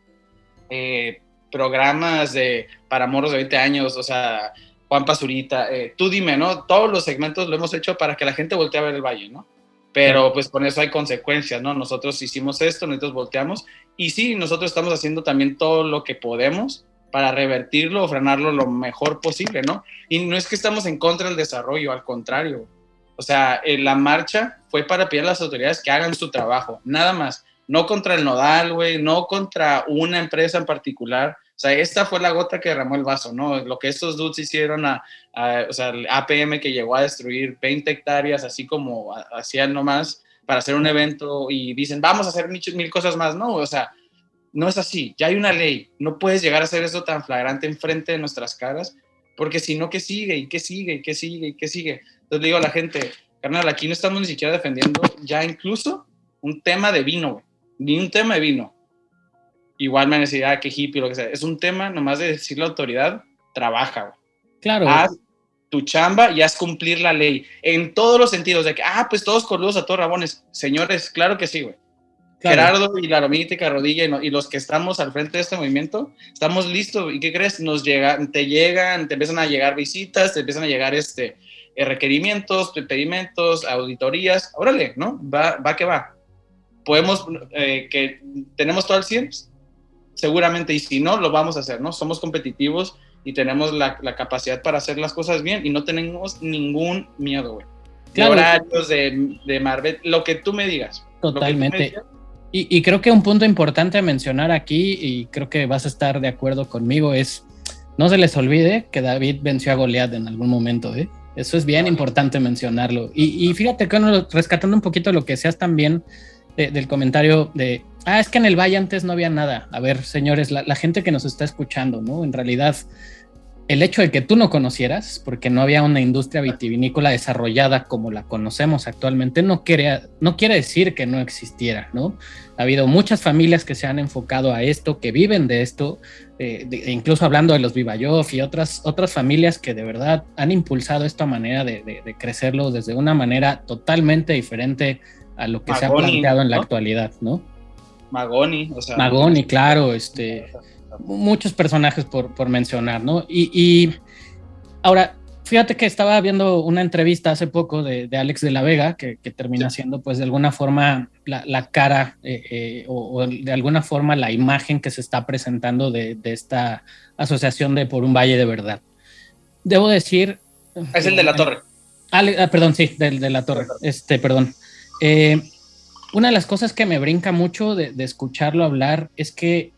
[SPEAKER 3] eh, programas de para moros de 20 años, o sea, Juan Pazurita, eh, tú dime, ¿no? Todos los segmentos lo hemos hecho para que la gente voltee a ver el valle, ¿no? pero pues con eso hay consecuencias, ¿no? Nosotros hicimos esto, nosotros volteamos y sí, nosotros estamos haciendo también todo lo que podemos para revertirlo o frenarlo lo mejor posible, ¿no? Y no es que estamos en contra del desarrollo, al contrario. O sea, la marcha fue para pedir a las autoridades que hagan su trabajo, nada más. no contra el nodal, güey, no contra una empresa en particular. O sea, esta fue la gota que derramó el vaso, ¿no? Lo que estos dudes hicieron a, o sea, el APM que llegó a destruir 20 hectáreas, así como hacían nomás para hacer un evento y dicen, vamos a hacer mil, mil cosas más, ¿no? O sea, no es así, ya hay una ley, no puedes llegar a hacer eso tan flagrante enfrente de nuestras caras, porque si no, ¿qué sigue? ¿Y qué sigue? ¿Y qué sigue? ¿Y qué sigue? Entonces le digo a la gente, carnal, aquí no estamos ni siquiera defendiendo ya incluso un tema de vino, ni un tema de vino. Igual me necesidad que hippie, lo que sea. Es un tema nomás de decir la autoridad, trabaja,
[SPEAKER 1] Claro.
[SPEAKER 3] Haz tu chamba y haz cumplir la ley. En todos los sentidos, de que, ah, pues todos corrudos a todos rabones. Señores, claro que sí, güey. Gerardo y la Romítica Rodilla y, los que estamos al frente de este movimiento, estamos listos. ¿Y qué crees? Nos llega, te llegan, te empiezan a llegar visitas, te empiezan a llegar este, eh, requerimientos, pedimentos, auditorías. Órale, ¿no? Va, va que va podemos, eh, que tenemos todo el 100, seguramente, y si no, lo vamos a hacer, ¿no? Somos competitivos y tenemos la, la capacidad para hacer las cosas bien y no tenemos ningún miedo, güey. De horarios, de, de Marvel, lo que tú me digas.
[SPEAKER 1] Totalmente. Y, y, creo que un punto importante a mencionar aquí, y creo que vas a estar de acuerdo conmigo, es no se les olvide que David venció a Goliat en algún momento, ¿eh? Eso es bien importante mencionarlo. Y, y fíjate que rescatando un poquito lo que seas también del comentario de, ah, es que en el Valle antes no había nada. A ver, señores, la, gente que nos está escuchando, ¿no? En realidad, el hecho de que tú no conocieras, porque no había una industria vitivinícola desarrollada como la conocemos actualmente, no quiere, no quiere decir que no existiera, ¿no? Ha habido muchas familias que se han enfocado a esto, que viven de esto, eh, incluso hablando de los Vivayov y otras, otras familias que de verdad han impulsado esta manera de, de crecerlo desde una manera totalmente diferente a lo que se ha planteado en la actualidad, ¿no?
[SPEAKER 3] Magoni, o sea.
[SPEAKER 1] Magoni, claro, este, muchos personajes por, por mencionar, ¿no? Y, y, ahora, fíjate que estaba viendo una entrevista hace poco de, de Alex de la Vega, que, que termina siendo, pues, de alguna forma la, la cara eh, eh, o, o, de alguna forma la imagen que se está presentando de, de esta asociación de Por un Valle de Verdad. Debo decir...
[SPEAKER 3] Es el de la torre.
[SPEAKER 1] ah, perdón, sí, del de la torre. Este, perdón. Eh, una de las cosas que me brinca mucho de, escucharlo hablar es que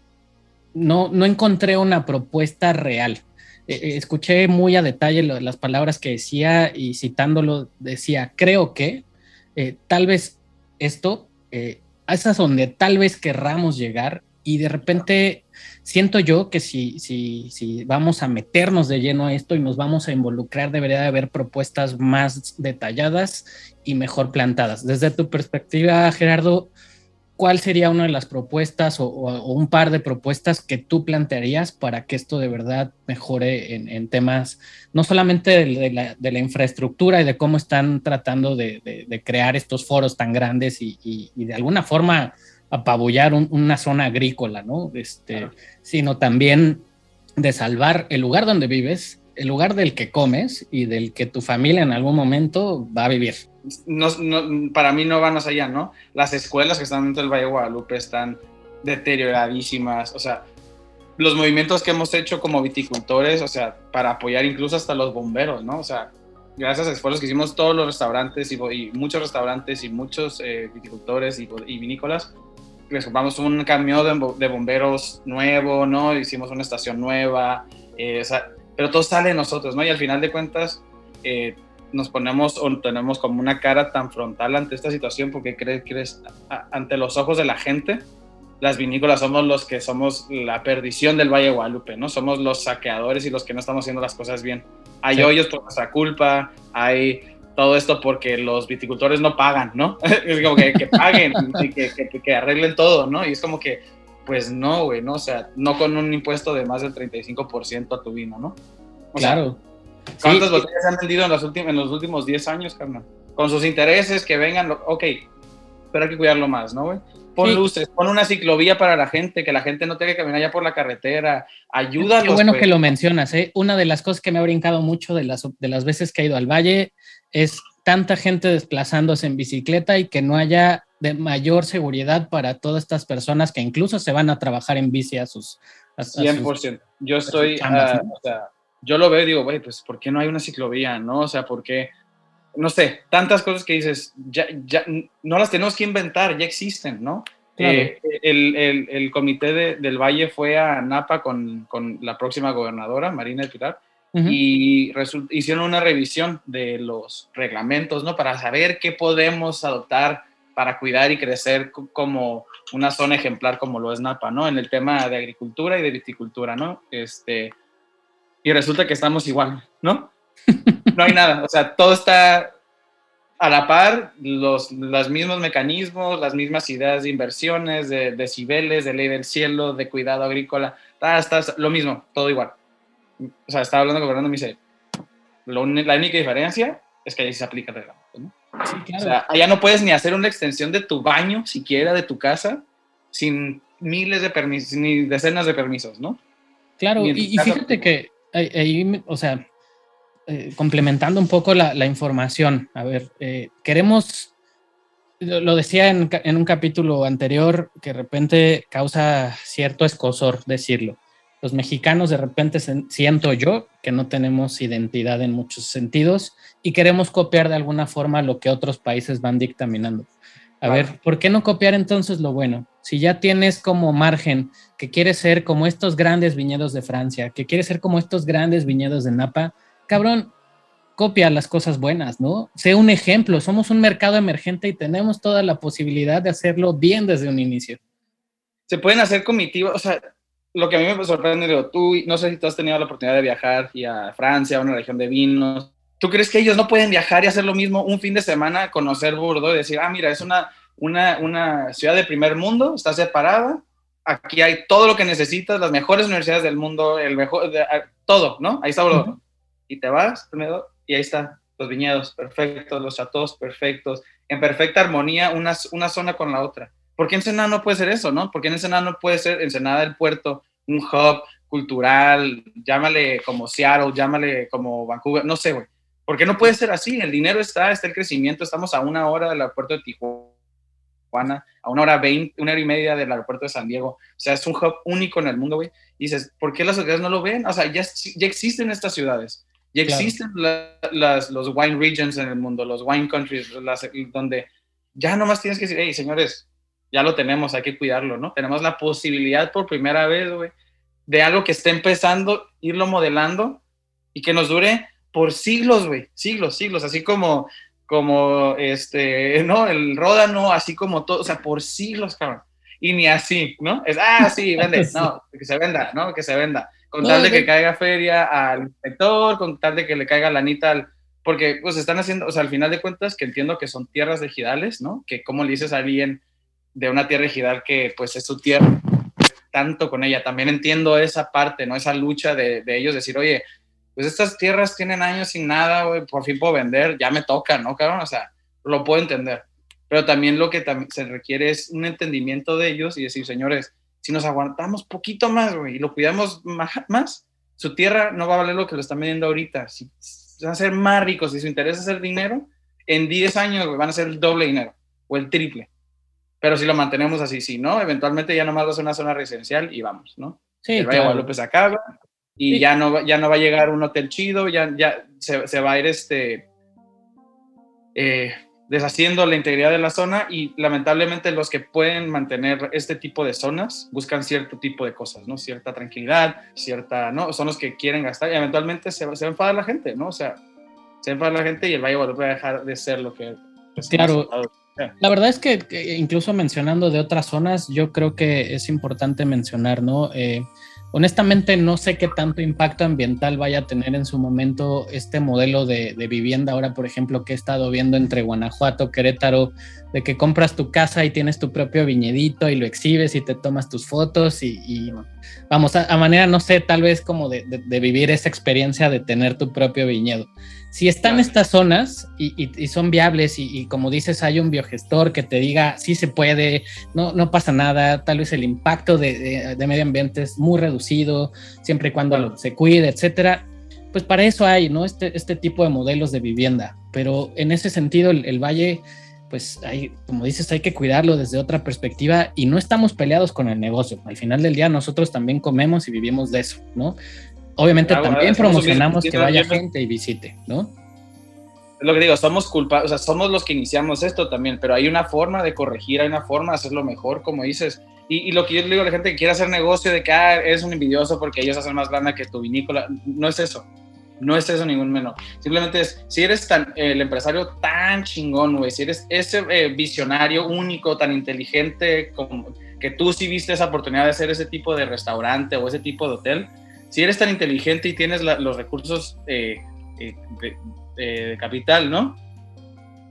[SPEAKER 1] no, no encontré una propuesta real. Eh, eh, escuché muy a detalle las palabras que decía y citándolo decía, creo que tal vez esto, a esas donde tal vez querramos llegar y de repente siento yo que si, si, si vamos a meternos de lleno a esto y nos vamos a involucrar, debería de haber propuestas más detalladas y mejor plantadas. Desde tu perspectiva, Gerardo, ¿cuál sería una de las propuestas o, o un par de propuestas que tú plantearías para que esto de verdad mejore en, en temas, no solamente de, la, de, la, infraestructura y de cómo están tratando de, de crear estos foros tan grandes y, y, y de alguna forma apabullar un, una zona agrícola, ¿no? Este, claro. Sino también de salvar el lugar donde vives, el lugar del que comes y del que tu familia en algún momento va a vivir.
[SPEAKER 3] No, no, para mí no van más allá, ¿no? Las escuelas que están dentro del Valle de Guadalupe están deterioradísimas, o sea, los movimientos que hemos hecho como viticultores, o sea, para apoyar incluso hasta los bomberos, ¿no? O sea, gracias a esfuerzos que hicimos todos los restaurantes y, y muchos restaurantes y muchos eh, viticultores y, y vinícolas, les compramos un camión de, bomberos nuevo, ¿no? Hicimos una estación nueva, eh, o sea, pero todo sale de nosotros, ¿no? Y al final de cuentas eh, nos ponemos o tenemos como una cara tan frontal ante esta situación porque crees que ante los ojos de la gente, las vinícolas somos los que somos la perdición del Valle de Guadalupe, ¿no? Somos los saqueadores y los que no estamos haciendo las cosas bien. Hay sí. hoyos por nuestra culpa, hay todo esto porque los viticultores no pagan, ¿no? es como que, que paguen y que, que, que, arreglen todo, ¿no? Y es como que, pues no, güey, ¿no? O sea, no con un impuesto de más del 35% a tu vino, ¿no?
[SPEAKER 1] O claro.
[SPEAKER 3] Sea, ¿Cuántas sí. botellas se han vendido en los, últimos, en los últimos 10 años, carnal? Con sus intereses, que vengan, ok, pero hay que cuidarlo más, ¿no, güey? Pon sí. luces, pon una ciclovía para la gente, que la gente no tenga que caminar ya por la carretera, ayúdalos.
[SPEAKER 1] Qué bueno pues. que lo mencionas, ¿eh? Una de las cosas que me ha brincado mucho de las, de las veces que he ido al valle es tanta gente desplazándose en bicicleta y que no haya de mayor seguridad para todas estas personas que incluso se van a trabajar en bici a sus...
[SPEAKER 3] A, a 100%. Sus, yo estoy, chambas, uh, ¿no? o sea, yo lo veo y digo, güey, pues ¿por qué no hay una ciclovía? ¿No? O sea, ¿por qué? No sé, tantas cosas que dices, ya, ya, no las tenemos que inventar, ya existen, ¿no? Eh, el, comité del Valle fue a Napa con, la próxima gobernadora, Marina del Pilar, y hicieron una revisión de los reglamentos, ¿no? Para saber qué podemos adoptar para cuidar y crecer como una zona ejemplar como lo es Napa, ¿no? En el tema de agricultura y de viticultura, ¿no? Este, y resulta que estamos igual, ¿no? No hay nada, o sea, todo está a la par, los, los mismos mecanismos, las mismas ideas de inversiones, de decibeles, de ley del cielo, de cuidado agrícola, está, está lo mismo, todo igual. O sea, estaba hablando con Fernando y me dice, la única diferencia es que ahí se aplica el reglamento, ¿no? O sea, allá no puedes ni hacer una extensión de tu baño, siquiera de tu casa, sin miles de permisos, ni decenas de permisos, ¿no?
[SPEAKER 1] Claro, y, fíjate que o sea, eh, complementando un poco la, información, a ver, eh, queremos, lo decía en, en, un capítulo anterior, que de repente causa cierto escosor decirlo. Los mexicanos de repente siento yo que no tenemos identidad en muchos sentidos y queremos copiar de alguna forma lo que otros países van dictaminando. A ver, ¿por qué no copiar entonces lo bueno? Si ya tienes como margen que quieres ser como estos grandes viñedos de Francia, que quieres ser como estos grandes viñedos de Napa, cabrón, copia las cosas buenas, ¿no? Sé un ejemplo, somos un mercado emergente y tenemos toda la posibilidad de hacerlo bien desde un inicio.
[SPEAKER 3] Se pueden hacer comitivas, o sea, lo que a mí me sorprende, digo, tú, no sé si tú has tenido la oportunidad de viajar y a Francia, a una región de vinos. ¿Tú crees que ellos no pueden viajar y hacer lo mismo un fin de semana, conocer Bordeaux y decir, ah, mira, es una, una, una ciudad de primer mundo, está separada, aquí hay todo lo que necesitas, las mejores universidades del mundo, el mejor, todo, ¿no? Ahí está Bordeaux. Y te vas, y ahí está, los viñedos perfectos, los chateaux perfectos, en perfecta armonía, una, una zona con la otra. ¿Por qué Ensenada no puede ser eso, no? ¿Por qué Ensenada no puede ser Ensenada del Puerto, un hub cultural, llámale como Seattle, llámale como Vancouver, no sé, güey. ¿Por qué no puede ser así? El dinero está, está el crecimiento, estamos a una hora del aeropuerto de Tijuana, a una hora veinte, una hora y media del aeropuerto de San Diego. O sea, es un hub único en el mundo, güey. Y dices, ¿por qué las ciudades no lo ven? O sea, ya, ya existen estas ciudades. Ya existen las, los wine regions en el mundo, los wine countries, las, donde ya nomás tienes que decir, hey, señores, ya lo tenemos, hay que cuidarlo, ¿no? Tenemos la posibilidad por primera vez, güey, de algo que está empezando, irlo modelando y que nos dure por siglos, güey, siglos, siglos, así como, como, este, ¿no? El ródano, así como todo, o sea, por siglos, cabrón. Y ni así, ¿no? Es, ah, sí, vende, no, que se venda, ¿no? Que se venda. Con tal de que caiga feria al inspector, con tal de que le caiga lanita al, porque pues están haciendo, o sea, al final de cuentas que entiendo que son tierras de ejidales, ¿no? Que como le dices a alguien, de una tierra ejidal que pues es su tierra, tanto con ella. También entiendo esa parte, ¿no? Esa lucha de, ellos, decir, oye, pues estas tierras tienen años sin nada, güey, por fin puedo vender, ya me toca, ¿no, cabrón? O sea, lo puedo entender. Pero también lo que se requiere es un entendimiento de ellos y decir, señores, si nos aguantamos poquito más, güey, y lo cuidamos más, su tierra no va a valer lo que lo están vendiendo ahorita. Si, van a ser más ricos, si su interés es hacer dinero, en 10 años, güey, van a ser el doble dinero o el triple pero si lo mantenemos así, sí, ¿no? Eventualmente ya nomás va a ser una zona residencial y vamos, ¿no? Sí, el Valle Guadalupe se acaba y ya, no, ya no va a llegar un hotel chido, ya, ya se, va a ir este, eh, deshaciendo la integridad de la zona y lamentablemente los que pueden mantener este tipo de zonas buscan cierto tipo de cosas, ¿no? Cierta tranquilidad, cierta, ¿no? Son los que quieren gastar y eventualmente se, se va a enfadar la gente, ¿no? O sea, se va a enfadar la gente y el Valle Guadalupe va a dejar de ser lo que...
[SPEAKER 1] Es claro. La verdad es que, incluso mencionando de otras zonas, yo creo que es importante mencionar, ¿no? Eh, honestamente no sé qué tanto impacto ambiental vaya a tener en su momento este modelo de, vivienda ahora, por ejemplo, que he estado viendo entre Guanajuato, Querétaro, de que compras tu casa y tienes tu propio viñedito y lo exhibes y te tomas tus fotos y, vamos, a, manera, no sé, tal vez como de, vivir esa experiencia de tener tu propio viñedo. Si están estas zonas y, son viables y, como dices, hay un biogestor que te diga, sí se puede, no, no pasa nada, tal vez el impacto de, medio ambiente es muy reducido, siempre y cuando se cuide, etcétera, pues para eso hay, ¿no? Este, este tipo de modelos de vivienda. Pero en ese sentido, el, valle, pues hay, como dices, hay que cuidarlo desde otra perspectiva y no estamos peleados con el negocio. Al final del día, nosotros también comemos y vivimos de eso, ¿no? Obviamente también promocionamos que vaya gente y visite, ¿no?
[SPEAKER 3] Lo que digo, somos culpables, o sea, somos los que iniciamos esto también, pero hay una forma de corregir, hay una forma de hacerlo mejor, como dices. Y, lo que yo le digo a la gente que quiere hacer negocio de que ah, es un envidioso porque ellos hacen más lana que tu vinícola, no es eso. No es eso ningún menos. Simplemente es, si eres tan, el empresario tan chingón, güey, si eres ese eh, visionario único, tan inteligente, como, que tú sí viste esa oportunidad de hacer ese tipo de restaurante o ese tipo de hotel, si eres tan inteligente y tienes los recursos eh, eh, de, capital, ¿no?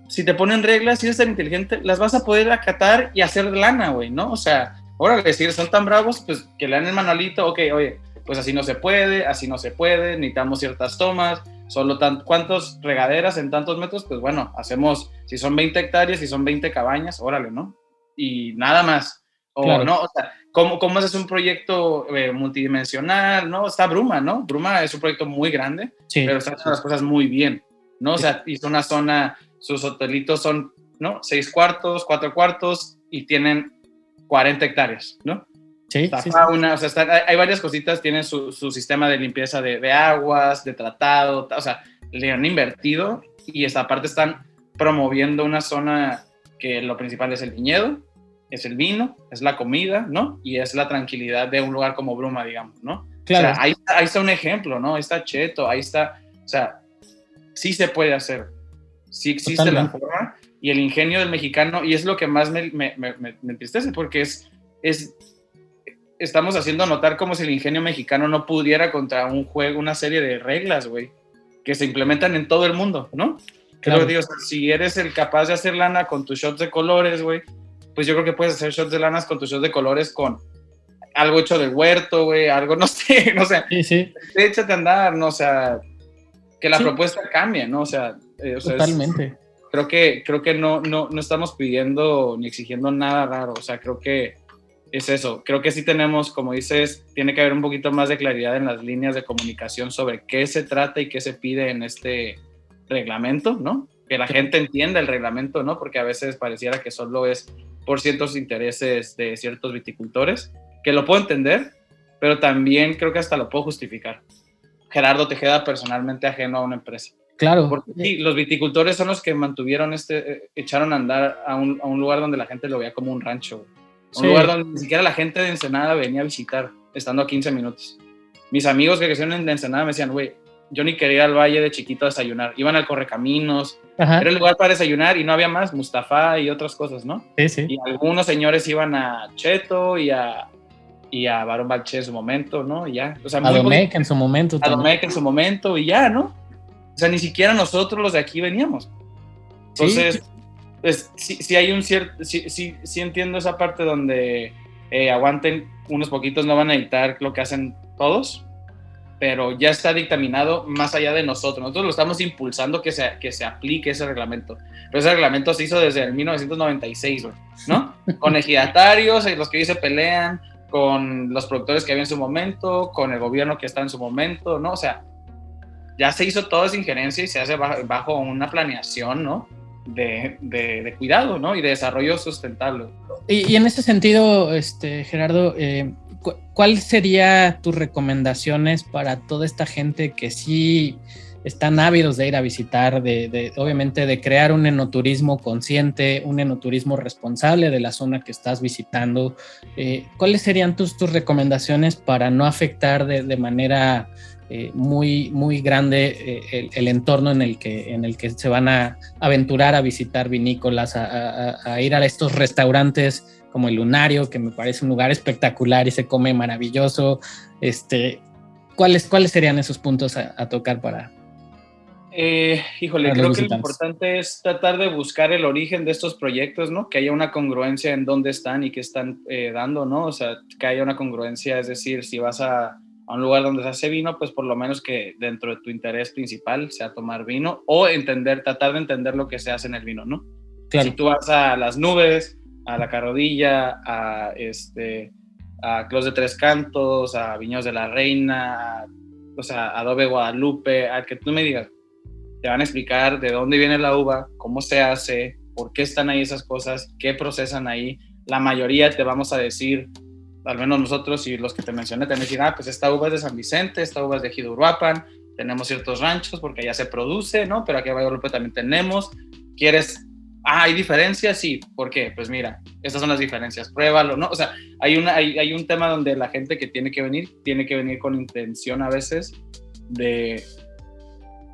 [SPEAKER 3] Si te ponen reglas, si eres tan inteligente, las vas a poder acatar y hacer lana, güey, ¿no? O sea, ahora decir, son tan bravos, pues que le dan el manualito, ok, oye, pues así no se puede, así no se puede, necesitamos ciertas tomas, solo tan, ¿cuántos regaderas en tantos metros? Pues bueno, hacemos, si son 20 hectáreas, si son 20 cabañas, órale, ¿no? Y nada más. O no, o sea, ¿cómo, cómo haces un proyecto eh, multidimensional? ¿No? Está Bruma, ¿no? Bruma es un proyecto muy grande, pero está haciendo las cosas muy bien, ¿no? O sea, hizo una zona, sus hotelitos son, ¿no? Seis cuartos, cuatro cuartos y tienen 40 hectáreas, ¿no? Sí, sí, una, o sea, hay varias cositas, tienen su, su sistema de limpieza de, de, aguas, de tratado, o sea, le han invertido y esta parte están promoviendo una zona que lo principal es el viñedo, es el vino, es la comida, ¿no? Y es la tranquilidad de un lugar como Bruma, digamos, ¿no? Claro. O sea, ahí, ahí, está un ejemplo, ¿no? Ahí está Cheto, ahí está, o sea, sí se puede hacer, sí existe la forma y el ingenio del mexicano, y es lo que más me, me, me, me entristece, porque es, es estamos haciendo notar como si el ingenio mexicano no pudiera contra un juego, una serie de reglas, güey, que se implementan en todo el mundo, ¿no? Claro. digo, si eres el capaz de hacer lana con tus shots de colores, güey, pues yo creo que puedes hacer shots de lanas con tus shots de colores con algo hecho de huerto, güey, algo, no sé, no sé. Sí, sí. Échate a andar, ¿no? O sea, que la propuesta cambie, ¿no? O sea, eh,
[SPEAKER 1] Totalmente.
[SPEAKER 3] creo que, creo que no, no, no estamos pidiendo ni exigiendo nada raro, o sea, creo que es eso. Creo que sí tenemos, como dices, tiene que haber un poquito más de claridad en las líneas de comunicación sobre qué se trata y qué se pide en este reglamento, ¿no? Que la gente entienda el reglamento, ¿no? Porque a veces pareciera que solo es por ciertos intereses de ciertos viticultores, que lo puedo entender, pero también creo que hasta lo puedo justificar. Gerardo Tejeda personalmente ajeno a una empresa.
[SPEAKER 1] Claro.
[SPEAKER 3] Porque sí, los viticultores son los que mantuvieron este, eh, echaron a andar a un, a un lugar donde la gente lo veía como un rancho. Un lugar donde ni siquiera la gente de Ensenada venía a visitar, estando a 15 minutos. Mis amigos que crecieron en Ensenada me decían, güey, yo ni quería ir al valle de chiquito a desayunar. Iban al Correcaminos, era el lugar para desayunar y no había más, Mustafa y otras cosas, ¿no?
[SPEAKER 1] Sí, sí.
[SPEAKER 3] Y algunos señores iban a Cheto y a, y a Barón Balché en su momento, ¿no? Y ya.
[SPEAKER 1] O sea, a Domecq en su momento.
[SPEAKER 3] A Domecq en su momento y ya, ¿no? O sea, ni siquiera nosotros los de aquí veníamos. Entonces, pues sí, hay un cierto, sí, sí, sí, entiendo esa parte donde eh, aguanten unos poquitos, no van a editar lo que hacen todos, pero ya está dictaminado más allá de nosotros. Nosotros lo estamos impulsando que se, que se aplique ese reglamento. Pero ese reglamento se hizo desde el 1996, ¿no? con ejidatarios, los que hoy se pelean, con los productores que había en su momento, con el gobierno que está en su momento, ¿no? O sea, ya se hizo toda esa injerencia y se hace bajo, una planeación, ¿no? de, cuidado ¿no? y de desarrollo sustentable.
[SPEAKER 1] Y, en ese sentido, este, Gerardo, eh, ¿cuáles serían tus recomendaciones para toda esta gente que sí están ávidos de ir a visitar, de, obviamente de crear un enoturismo consciente, un enoturismo responsable de la zona que estás visitando. Eh, ¿Cuáles serían tus, tus recomendaciones para no afectar de, de manera eh, muy, muy grande eh, el, entorno en el, que, en el que se van a aventurar a visitar vinícolas, a, ir a estos restaurantes como el Lunario, que me parece un lugar espectacular y se come maravilloso. Este, ¿cuáles, ¿Cuáles serían esos puntos a, tocar para...
[SPEAKER 3] Eh, híjole, creo que lo importante es tratar de buscar el origen de estos proyectos, ¿no? Que haya una congruencia en dónde están y qué están dando, ¿no? O sea, que haya una congruencia, es decir, si vas a a un lugar donde se hace vino, pues por lo menos que dentro de tu interés principal sea tomar vino o entender, tratar de entender lo que se hace en el vino, ¿no? Si tú vas a las nubes, a la carrodilla, a este a Clos de Tres Cantos, a Viños de la Reina, a, o sea, Adobe Guadalupe, al que tú me digas, te van a explicar de dónde viene la uva, cómo se hace, por qué están ahí esas cosas, qué procesan ahí. La mayoría te vamos a decir al menos nosotros y los que te mencioné, te decir, ah, pues esta uva es de San Vicente, esta uva es de Jiduruapan, tenemos ciertos ranchos porque allá se produce, ¿no? Pero aquí en Guadalupe también tenemos. ¿Quieres Ah, ¿hay diferencias? Sí. ¿Por qué? Pues mira, estas son las diferencias. Pruébalo, ¿no? O sea, hay, una, hay, hay, un tema donde la gente que tiene que venir, tiene que venir con intención a veces de,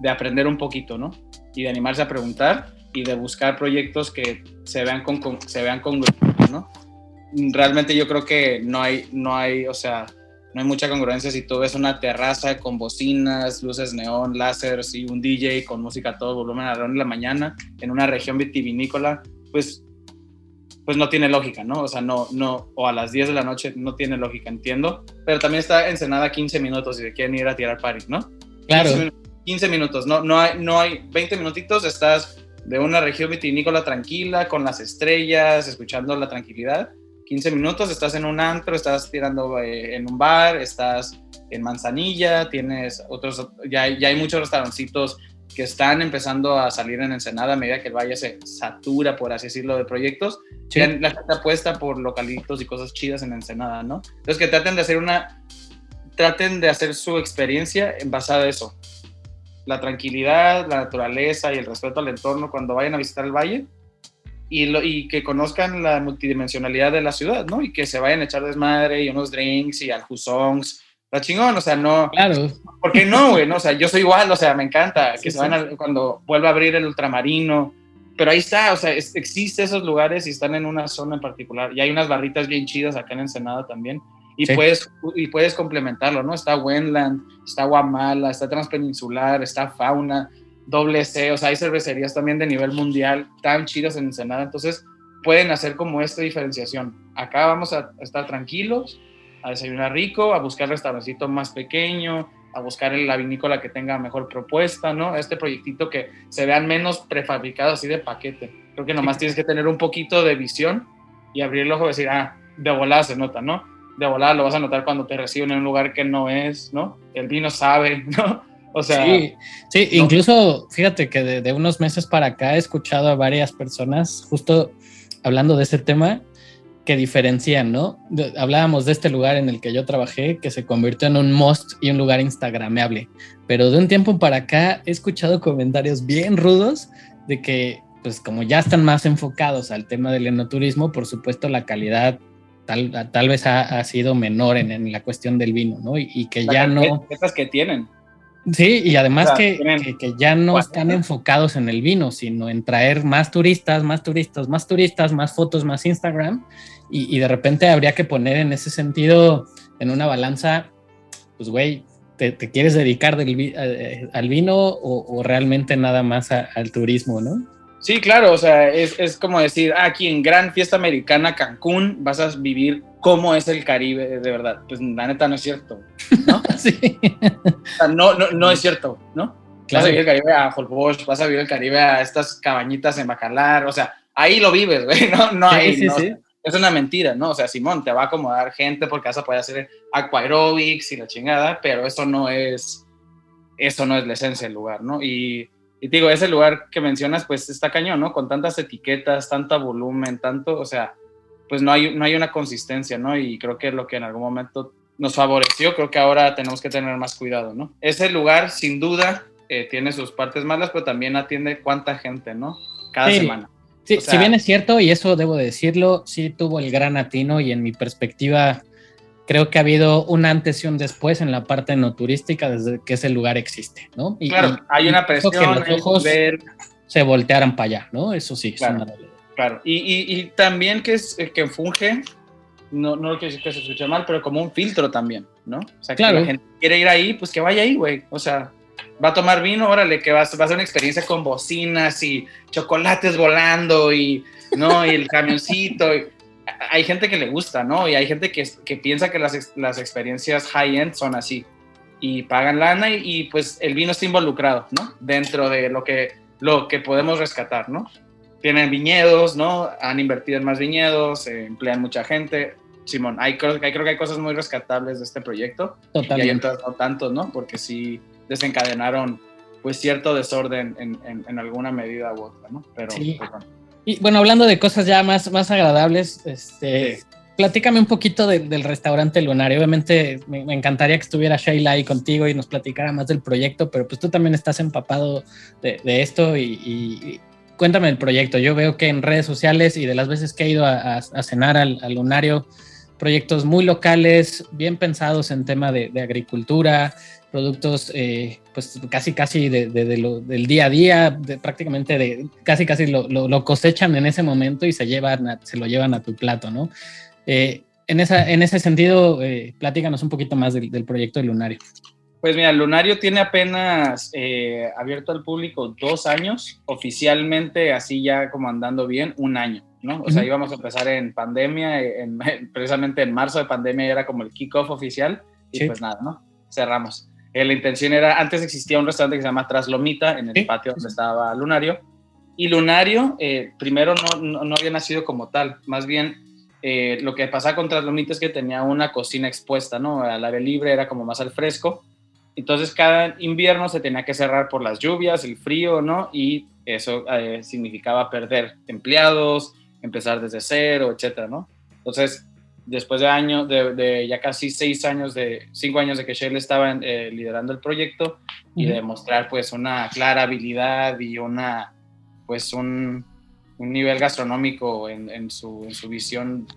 [SPEAKER 3] de aprender un poquito, ¿no? Y de animarse a preguntar y de buscar proyectos que se vean con, se vean congruentes, ¿no? Realmente yo creo que no hay, no hay, o sea, no hay mucha congruencia si tú ves una terraza con bocinas, luces neón, láseres y un DJ con música a todo volumen a la de la mañana en una región vitivinícola, pues, pues no tiene lógica, ¿no? O sea, no, no, o a las 10 de la noche no tiene lógica, entiendo, pero también está Ensenada 15 minutos si se quieren ir a tirar party, ¿no?
[SPEAKER 1] Claro.
[SPEAKER 3] 15, minutos, no, no, hay, no hay 20 minutitos, estás de una región vitivinícola tranquila, con las estrellas, escuchando la tranquilidad 15 minutos, estás en un antro, estás tirando eh, en un bar, estás en Manzanilla, tienes otros, ya, ya hay muchos restaurancitos que están empezando a salir en Ensenada a medida que el valle se satura, por así decirlo, de proyectos. la gente apuesta por localitos y cosas chidas en Ensenada, ¿no? Entonces que traten de hacer una, traten de hacer su experiencia en basada en eso. La tranquilidad, la naturaleza y el respeto al entorno cuando vayan a visitar el valle y, lo, y, que conozcan la multidimensionalidad de la ciudad, ¿no? Y que se vayan a echar desmadre y unos drinks y al songs. La chingón, o sea, no.
[SPEAKER 1] Claro.
[SPEAKER 3] ¿Por qué no, güey? No, o sea, yo soy igual, o sea, me encanta que se vayan cuando vuelva a abrir el ultramarino. Pero ahí está, o sea, es, existe esos lugares y están en una zona en particular. Y hay unas barritas bien chidas acá en Ensenada también. Y, puedes, y puedes complementarlo, ¿no? Está Wendland, está Guamala, está Transpeninsular, está Fauna doble C, o sea, hay cervecerías también de nivel mundial tan chidas en Ensenada, entonces pueden hacer como esta diferenciación. Acá vamos a estar tranquilos, a desayunar rico, a buscar restaurancito más pequeño, a buscar la vinícola que tenga mejor propuesta, ¿no? Este proyectito que se vean menos prefabricados así de paquete. Creo que nomás tienes que tener un poquito de visión y abrir el ojo y decir, ah, de volada se nota, ¿no? De volada lo vas a notar cuando te reciben en un lugar que no es, ¿no? El vino sabe, ¿no? O sea,
[SPEAKER 1] sí, sí incluso fíjate que de, unos meses para acá he escuchado a varias personas justo hablando de ese tema que diferencian, ¿no? hablábamos de este lugar en el que yo trabajé que se convirtió en un most y un lugar instagrameable, pero de un tiempo para acá he escuchado comentarios bien rudos de que pues como ya están más enfocados al tema del enoturismo, por supuesto la calidad tal, tal vez ha, sido menor en, la cuestión del vino, ¿no? Y, que ya no...
[SPEAKER 3] Que tienen.
[SPEAKER 1] Sí, y además que, que, ya no están enfocados en el vino, sino en traer más turistas, más turistas, más turistas, más fotos, más Instagram. Y, y de repente habría que poner en ese sentido, en una balanza, pues güey, ¿te, te, quieres dedicar del, eh, al vino o, o, realmente nada más al turismo, no?
[SPEAKER 3] Sí, claro, o sea, es, es como decir, ah, aquí en Gran Fiesta Americana Cancún vas a vivir cómo es el Caribe de verdad. Pues la neta no es cierto, ¿no? sí. O sea, no, no, no, es cierto, ¿no? Vas a vivir el Caribe a Holbox, vas a vivir el Caribe a estas cabañitas en Bacalar, o sea, ahí lo vives, güey, no, no hay, sí, sí, es una mentira, ¿no? O sea, Simón, te va a acomodar gente porque vas a poder hacer aquaerobics y la chingada, pero eso no es, eso no es la esencia del lugar, ¿no? Y y digo, ese lugar que mencionas, pues está cañón, ¿no? Con tantas etiquetas, tanto volumen, tanto, o sea, pues no hay, no hay una consistencia, ¿no? Y creo que es lo que en algún momento nos favoreció, creo que ahora tenemos que tener más cuidado, ¿no? Ese lugar, sin duda, eh, tiene sus partes malas, pero también atiende cuánta gente, ¿no? Cada semana.
[SPEAKER 1] Sí, si bien es cierto, y eso debo decirlo, sí tuvo el gran atino y en mi perspectiva creo que ha habido un antes y un después en la parte no turística desde que ese lugar existe, ¿no?
[SPEAKER 3] Y, claro, hay una presión que
[SPEAKER 1] los ojos se voltearan para allá, ¿no? Eso sí,
[SPEAKER 3] claro, claro. Y, y, también que, es, que funge, no, no que, que se escuche mal, pero como un filtro también, ¿no? O sea, que la gente quiere ir ahí, pues que vaya ahí, güey. O sea, va a tomar vino, órale, que va, va a ser una experiencia con bocinas y chocolates volando y, ¿no? Y el camioncito. Y, hay gente que le gusta, ¿no? Y hay gente que, que piensa que las, las experiencias high-end son así y pagan lana y, pues el vino está involucrado, ¿no? Dentro de lo que, lo que podemos rescatar, ¿no? Tienen viñedos, ¿no? Han invertido en más viñedos, emplean mucha gente. Simón, hay, creo, creo que hay cosas muy rescatables de este proyecto. Totalmente. Y hay otras no tanto, ¿no? Porque sí desencadenaron pues cierto desorden en, en, alguna medida u otra, ¿no? Pero
[SPEAKER 1] sí. pues, bueno. Y bueno, hablando de cosas ya más, más agradables, este, platícame un poquito del restaurante Lunario. Obviamente me, encantaría que estuviera Sheila ahí contigo y nos platicara más del proyecto, pero pues tú también estás empapado de, esto y, cuéntame el proyecto. Yo veo que en redes sociales y de las veces que he ido a, cenar al, Lunario, proyectos muy locales, bien pensados en tema de, agricultura, productos eh, pues casi casi de, del día a día, prácticamente de casi casi lo, cosechan en ese momento y se llevan se lo llevan a tu plato, ¿no? Eh, en, esa, en ese sentido, eh, platícanos un poquito más del, proyecto de Lunario.
[SPEAKER 3] Pues mira, Lunario tiene apenas eh, abierto al público dos años, oficialmente así ya como andando bien, un año, ¿no? O sea, íbamos a empezar en pandemia, en, precisamente en marzo de pandemia era como el kickoff oficial y pues nada, ¿no? Cerramos. Eh, la intención era, antes existía un restaurante que se llama Traslomita en el patio donde estaba Lunario y Lunario primero no, no, había nacido como tal, más bien eh, lo que pasaba con Traslomita es que tenía una cocina expuesta, ¿no? Al aire libre era como más al fresco. Entonces cada invierno se tenía que cerrar por las lluvias, el frío, ¿no? Y eso eh, significaba perder empleados, empezar desde cero, etcétera, ¿no? Entonces, después de años, de, ya casi seis años, de cinco años de que Shell estaba eh, liderando el proyecto y de mostrar pues una clara habilidad y una, pues un, un nivel gastronómico en, su, en, su, visión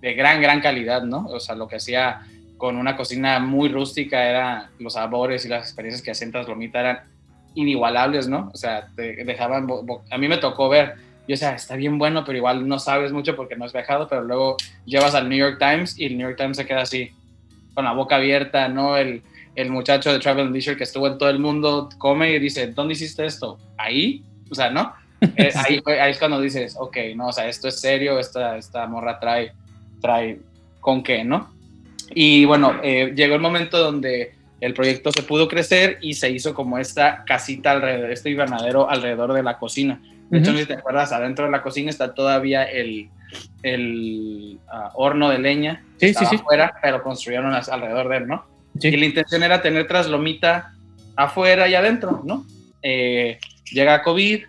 [SPEAKER 3] de gran, gran calidad, ¿no? O sea, lo que hacía con una cocina muy rústica era los sabores y las experiencias que hacían Traslomita eran inigualables, ¿no? O sea, te dejaban, a mí me tocó ver, yo o sea, está bien bueno, pero igual no sabes mucho porque no has viajado, pero luego llevas al New York Times y el New York Times se queda así, con la boca abierta, ¿no? El, el muchacho de Travel and Leisure que estuvo en todo el mundo come y dice, ¿dónde hiciste esto? ¿Ahí? O sea, ¿no? Eh, ahí, es cuando dices, ok, no, o sea, esto es serio, esta, esta morra trae, trae con qué, ¿no? Y bueno, eh, llegó el momento donde el proyecto se pudo crecer y se hizo como esta casita alrededor, este invernadero alrededor de la cocina. De hecho, si te acuerdas, adentro de la cocina está todavía el, el ah, horno de leña. Sí, sí, sí. afuera, pero construyeron alrededor de él, ¿no? Y la intención era tener traslomita afuera y adentro, ¿no? Eh, llega COVID,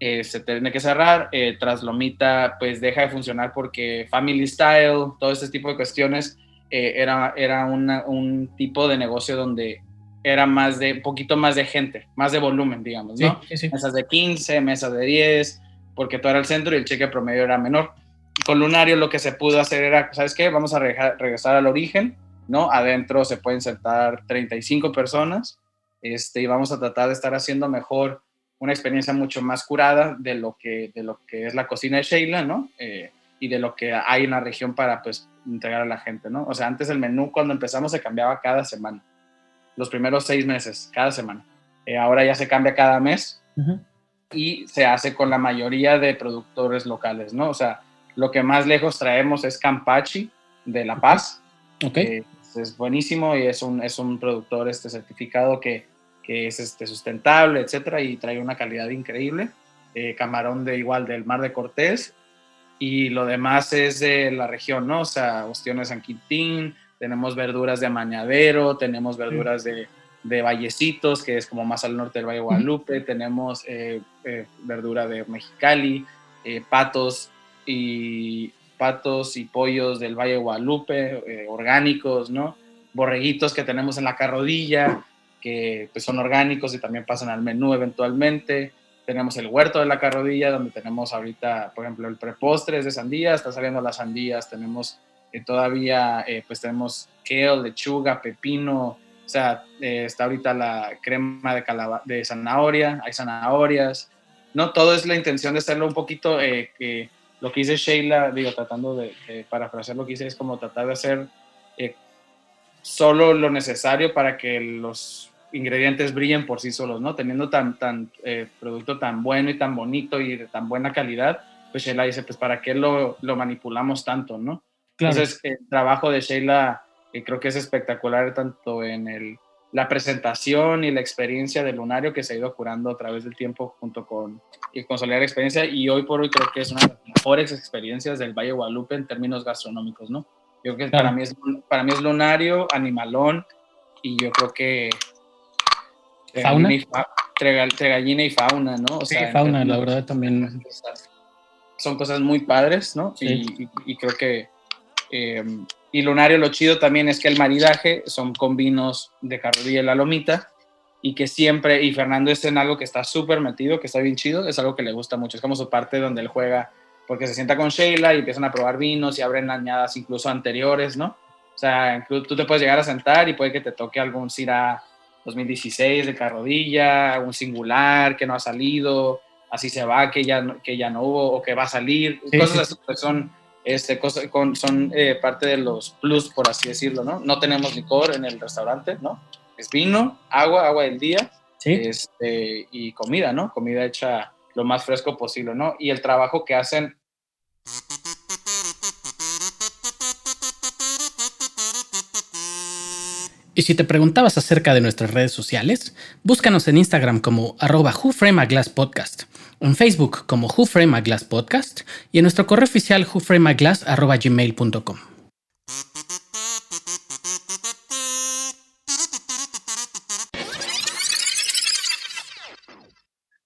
[SPEAKER 3] eh, se tiene que cerrar, eh, Traslomita pues deja de funcionar porque Family Style, todo ese tipo de cuestiones, eh, era, era un tipo de negocio donde era más de, un poquito más de gente, más de volumen, digamos, ¿no? Mesas de 15, mesas de 10, porque todo era el centro y el cheque promedio era menor. Con Lunario lo que se pudo hacer era, ¿sabes qué? Vamos a regresar al origen, ¿no? Adentro se pueden sentar 35 personas, este, y vamos a tratar de estar haciendo mejor una experiencia mucho más curada de lo que, de lo que es la cocina de Sheila, ¿no? Eh, y de lo que hay en la región para, pues, entregar a la gente, ¿no? O sea, antes el menú cuando empezamos se cambiaba cada semana, los primeros seis meses, cada semana. Eh, ahora ya se cambia cada mes y se hace con la mayoría de productores locales, ¿no? O sea, lo que más lejos traemos es Campachi de La Paz. Ok. Eh, es buenísimo y es un, es un productor este certificado que que es este, sustentable, etcétera, y trae una calidad increíble. Eh, camarón de igual del Mar de Cortés, y lo demás es de la región, ¿no? O sea, ostiones San Quintín, tenemos verduras de Amañadero, tenemos verduras de, de, Vallecitos, que es como más al norte del Valle Guadalupe, tenemos eh, eh, verdura de Mexicali, patos y patos y pollos del Valle Guadalupe, orgánicos, ¿no? Borreguitos que tenemos en la carrodilla, que pues, son orgánicos y también pasan al menú eventualmente. Tenemos el huerto de la carrodilla, donde tenemos ahorita, por ejemplo, el prepostre es de sandía, está saliendo las sandías, tenemos eh, todavía, eh, pues tenemos kale, lechuga, pepino, o sea, eh, está ahorita la crema de, de zanahoria, hay zanahorias, ¿no? Todo es la intención de hacerlo un poquito, que lo que dice Sheila, digo, tratando de, de, parafrasear lo que hice, es como tratar de hacer solo lo necesario para que los ingredientes brillen por sí solos, ¿no? Teniendo tan, tan eh, producto tan bueno y tan bonito y de tan buena calidad, pues Sheila dice, pues ¿para qué lo, lo manipulamos tanto, no? Entonces, el trabajo de Sheila eh, creo que es espectacular tanto en el, la presentación y la experiencia del lunario que se ha ido curando a través del tiempo junto con y consolidar experiencia y hoy por hoy creo que es una de las mejores experiencias del Valle Guadalupe en términos gastronómicos, ¿no? Yo creo que para, mí es, para mí es lunario, animalón y yo creo que
[SPEAKER 1] fauna.
[SPEAKER 3] entre, gallina y fauna, ¿no?
[SPEAKER 1] O sí, fauna, la verdad también.
[SPEAKER 3] Son cosas muy padres, ¿no? Y, creo que Eh, y Lunario, lo chido también es que el maridaje son con vinos de Carrodilla y La Lomita, y que siempre, y Fernando es en algo que está súper metido, que está bien chido, es algo que le gusta mucho, es como su parte donde él juega, porque se sienta con Sheila y empiezan a probar vinos y abren añadas incluso anteriores, ¿no? O sea, tú te puedes llegar a sentar y puede que te toque algún Cira 2016 de Carrodilla, un singular que no ha salido, así se va, que ya, que ya no hubo o que va a salir, cosas así que son, este, con, son eh, parte de los plus, por así decirlo, ¿no? No tenemos licor en el restaurante, ¿no? Es vino, agua, agua del día este, y comida, ¿no? Comida hecha lo más fresco posible, ¿no? Y el trabajo que hacen
[SPEAKER 1] Y si te preguntabas acerca de nuestras redes sociales, búscanos en Instagram como arroba Podcast, en Facebook como Podcast y en nuestro correo oficial gmail.com.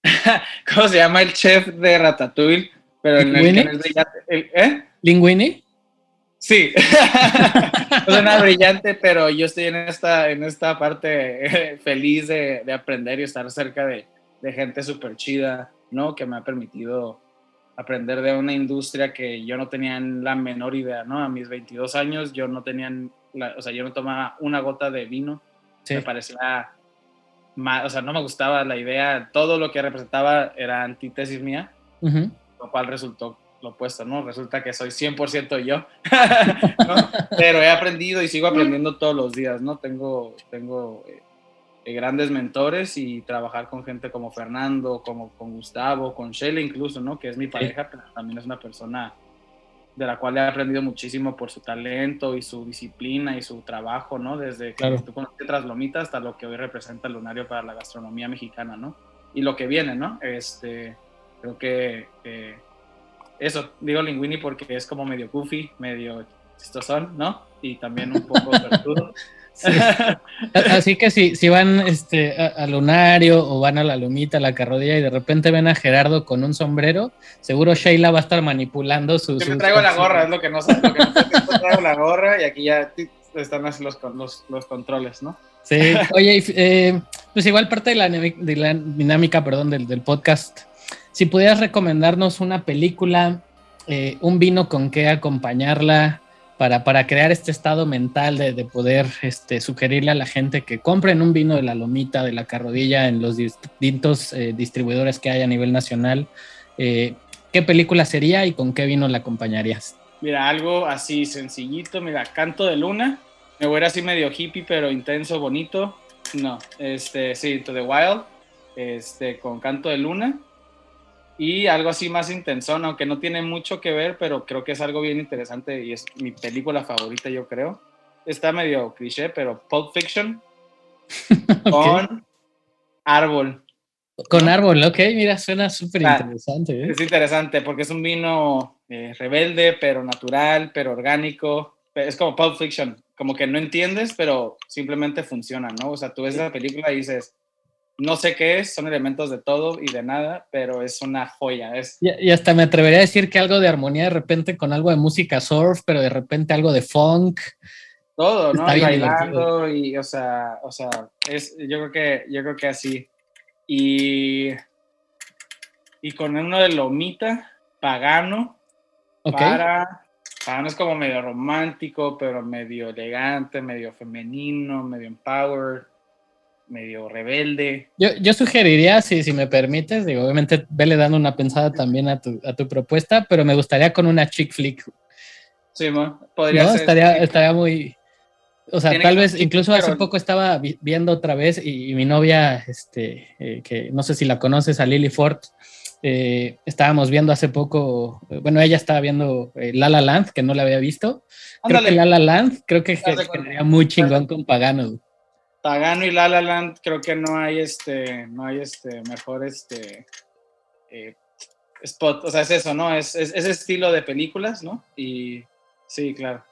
[SPEAKER 3] ¿Cómo se llama el chef de Ratatouille? Pero en el, en el, ¿eh?
[SPEAKER 1] ¿Linguini?
[SPEAKER 3] Sí, suena brillante, pero yo estoy en esta, en esta parte feliz de, de aprender y estar cerca de, de gente súper chida, ¿no? Que me ha permitido aprender de una industria que yo no tenía la menor idea, ¿no? A mis 22 años yo no tenía, o sea, yo no tomaba una gota de vino. Me parecía, mal, o sea, no me gustaba la idea, todo lo que representaba era antítesis mía, lo cual resultó lo opuesto, ¿no? Resulta que soy 100% yo, pero he aprendido y sigo aprendiendo todos los días, ¿no? Tengo, tengo eh, eh, grandes mentores y trabajar con gente como Fernando, como con Gustavo, con Sheila incluso, ¿no? Que es mi pareja, pero también es una persona de la cual he aprendido muchísimo por su talento y su disciplina y su trabajo, ¿no? Desde que tú conoces Traslomita hasta lo que hoy representa el Lunario para la gastronomía mexicana, ¿no? Y lo que viene, ¿no? Este, creo que eso, digo Linguini porque es como medio goofy, medio chistosón, ¿no? Y también un poco pertudo.
[SPEAKER 1] Así que si, si van este, a, Lunario o van a la Lumita, a la Carrodilla y de repente ven a Gerardo con un sombrero, seguro Sheila va a estar manipulando su.
[SPEAKER 3] Yo me traigo la gorra, es lo que no sé. Lo que no sé traigo la gorra y aquí ya están los, los, los controles, ¿no?
[SPEAKER 1] Sí, oye, eh, pues igual parte de la, de la dinámica, perdón, del, del podcast si pudieras recomendarnos una película, eh, un vino con qué acompañarla para, para crear este estado mental de, poder este, sugerirle a la gente que compren un vino de la lomita, de la carrodilla en los distintos eh, distribuidores que hay a nivel nacional, eh, ¿qué película sería y con qué vino la acompañaría?
[SPEAKER 3] Mira, algo así sencillito, mira, Canto de Luna, me voy a así medio hippie, pero intenso, bonito. No, este, sí, To the Wild, este, con Canto de Luna y algo así más intenso, aunque no tiene mucho que ver, pero creo que es algo bien interesante y es mi película favorita, yo creo. Está medio cliché, pero Pulp Fiction con Árbol.
[SPEAKER 1] Con Árbol, ok, mira, suena súper interesante. ¿eh?
[SPEAKER 3] Es interesante porque es un vino eh, rebelde, pero natural, pero orgánico. Es como Pulp Fiction, como que no entiendes, pero simplemente funciona, ¿no? O sea, tú ves la película y dices, no sé qué es, son elementos de todo y de nada, pero es una joya. Es...
[SPEAKER 1] Y, hasta me atrevería a decir que algo de armonía de repente con algo de música surf, pero de repente algo de funk.
[SPEAKER 3] Todo, ¿no? y bailando y, o sea, o sea, es, yo creo que, yo creo que así. Y, y con uno de Lomita, Pagano, para, Pagano es como medio romántico, pero medio elegante, medio femenino, medio empowered medio rebelde.
[SPEAKER 1] Yo, yo sugeriría, si, si me permites, digo, obviamente vele dando una pensada también a tu, a tu propuesta, pero me gustaría con una chick flick.
[SPEAKER 3] Sí, podría ser.
[SPEAKER 1] Estaría, estaría muy... O sea, tal vez, incluso hace poco estaba viendo otra vez y, mi novia, este, eh, que no sé si la conoces, a Lily Ford, eh, estábamos viendo hace poco, bueno, ella estaba viendo eh, La La Land, que no la había visto. Creo que La La Land, creo que sería muy chingón con Pagano.
[SPEAKER 3] Pagano y La La Land creo que no hay este, no hay este mejor este eh, spot, o sea, es eso, ¿no? Es, ese estilo de películas, ¿no? Y sí, claro.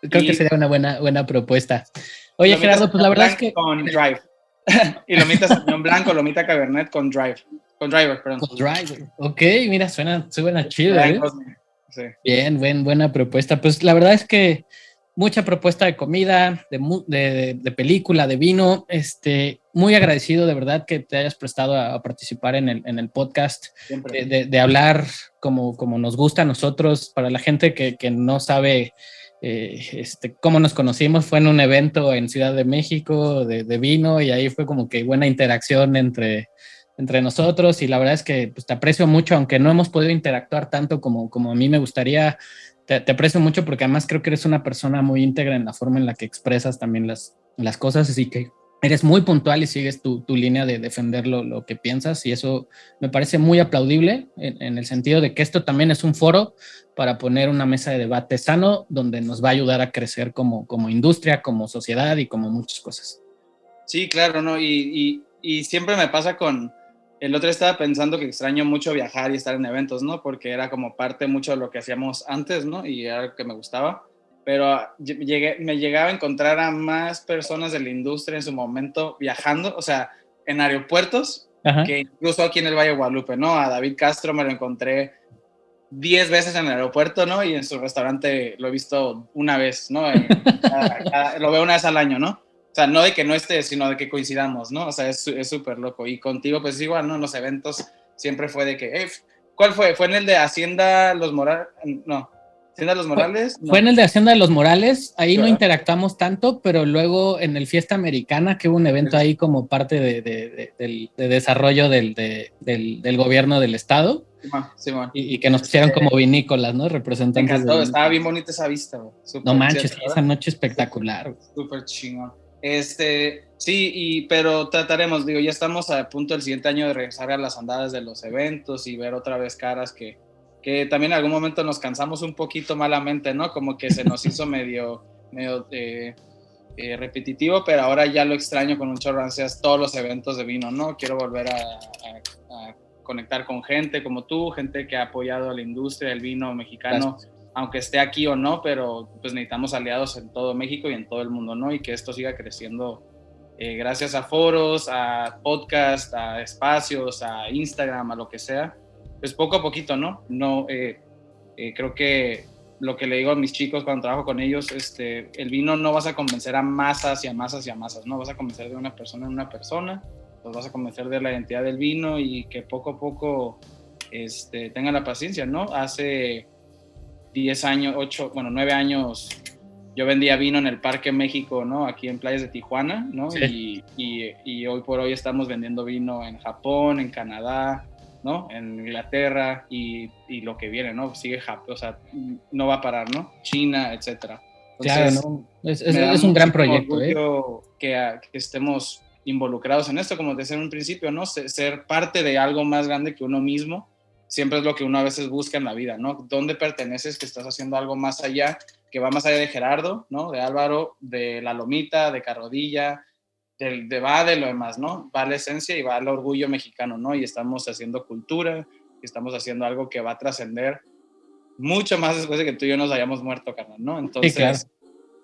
[SPEAKER 1] Creo que sería una buena, buena propuesta. Oye, Gerardo, pues la verdad es que...
[SPEAKER 3] Con Drive. y Lomita Sauvignon Blanco, Lomita Cabernet con Drive. Con Driver, perdón. Con
[SPEAKER 1] Driver. Ok, mira, suena, suena chido, ¿eh? Bien, buen, buena propuesta. Pues la verdad es que mucha propuesta de comida, de, de, película, de vino. Este, muy agradecido de verdad que te hayas prestado a, participar en el, en el podcast, de, hablar como, como nos gusta a nosotros. Para la gente que, que no sabe eh, este, cómo nos conocimos, fue en un evento en Ciudad de México de, vino y ahí fue como que buena interacción entre, entre nosotros y la verdad es que pues, te aprecio mucho, aunque no hemos podido interactuar tanto como, como a mí me gustaría te, aprecio mucho porque además creo que eres una persona muy íntegra en la forma en la que expresas también las, las cosas, así que eres muy puntual y sigues tu, tu línea de defender lo, lo, que piensas y eso me parece muy aplaudible en, el sentido de que esto también es un foro para poner una mesa de debate sano donde nos va a ayudar a crecer como, como industria, como sociedad y como muchas cosas.
[SPEAKER 3] Sí, claro, ¿no? Y, y, y siempre me pasa con, el otro estaba pensando que extraño mucho viajar y estar en eventos, ¿no? Porque era como parte mucho de lo que hacíamos antes, ¿no? Y era lo que me gustaba. Pero llegué, me llegaba a encontrar a más personas de la industria en su momento viajando, o sea, en aeropuertos, que incluso aquí en el Valle de Guadalupe, ¿no? A David Castro me lo encontré 10 veces en el aeropuerto, ¿no? Y en su restaurante lo he visto una vez, ¿no? lo veo una vez al año, ¿no? O sea, no de que no esté, sino de que coincidamos, ¿no? O sea, es súper loco. Y contigo, pues igual, ¿no? En los eventos siempre fue de que, ¿cuál fue? ¿Fue en el de Hacienda Los Morales? No, Hacienda Los Morales.
[SPEAKER 1] Fue en el de Hacienda de los Morales, ahí no interactuamos tanto, pero luego en el Fiesta Americana, que hubo un evento ahí como parte de, de, del desarrollo del, del, gobierno del estado. Sí, y, y, que nos pusieron como vinícolas, ¿no? Representantes.
[SPEAKER 3] estaba bien bonita esa vista.
[SPEAKER 1] No manches, esa noche espectacular.
[SPEAKER 3] Súper chingón. Este, sí, y, pero trataremos, digo, ya estamos a punto del siguiente año de regresar a las andadas de los eventos y ver otra vez caras que, que también en algún momento nos cansamos un poquito malamente, ¿no? Como que se nos hizo medio, medio eh, eh, repetitivo, pero ahora ya lo extraño con un chorro todos los eventos de vino, ¿no? Quiero volver a, conectar con gente como tú, gente que ha apoyado a la industria del vino mexicano aunque esté aquí o no, pero pues necesitamos aliados en todo México y en todo el mundo, ¿no? Y que esto siga creciendo eh, gracias a foros, a podcasts, a espacios, a Instagram, a lo que sea. Pues poco a poquito, ¿no? No, eh, eh, creo que lo que le digo a mis chicos cuando trabajo con ellos, este, el vino no vas a convencer a masas y a masas y a masas, ¿no? Vas a convencer de una persona en una persona, los vas a convencer de la identidad del vino y que poco a poco este, tengan la paciencia, ¿no? Hace 10 años, 8, bueno, 9 años, yo vendía vino en el Parque México, ¿no? Aquí en playas de Tijuana, ¿no? Y, y, hoy por hoy estamos vendiendo vino en Japón, en Canadá, ¿no? En Inglaterra y, y lo que viene, ¿no? Sigue Japón, o sea, no va a parar, ¿no? China, etcétera.
[SPEAKER 1] claro, ¿no? Es, es, un gran proyecto, ¿eh?
[SPEAKER 3] Que, que, estemos involucrados en esto, como te decía en un principio, ¿no? Ser parte de algo más grande que uno mismo siempre es lo que uno a veces busca en la vida, ¿no? ¿Dónde perteneces que estás haciendo algo más allá, que va más allá de Gerardo, ¿no? De Álvaro, de La Lomita, de Carrodilla, de, de va de lo demás, ¿no? Va la esencia y va el orgullo mexicano, ¿no? Y estamos haciendo cultura, estamos haciendo algo que va a trascender mucho más después de que tú y yo nos hayamos muerto, carnal, ¿no? Entonces,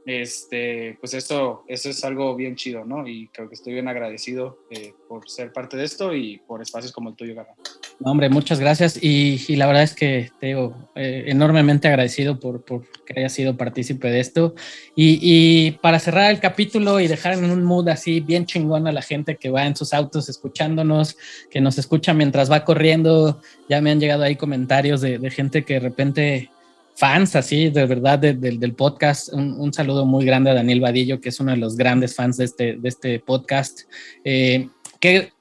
[SPEAKER 3] este, pues eso, eso es algo bien chido, ¿no? Y creo que estoy bien agradecido eh, por ser parte de esto y por espacios como el tuyo, Garra.
[SPEAKER 1] No, hombre, muchas gracias y, la verdad es que te digo, eh, enormemente agradecido por, por, que hayas sido partícipe de esto. Y, y, para cerrar el capítulo y dejar en un mood así bien chingón a la gente que va en sus autos escuchándonos, que nos escucha mientras va corriendo, ya me han llegado ahí comentarios de gente que de repente fans así, de verdad, del podcast. Un, saludo muy grande a Daniel Vadillo, que es uno de los grandes fans de este, de este podcast. Eh, ¿Qué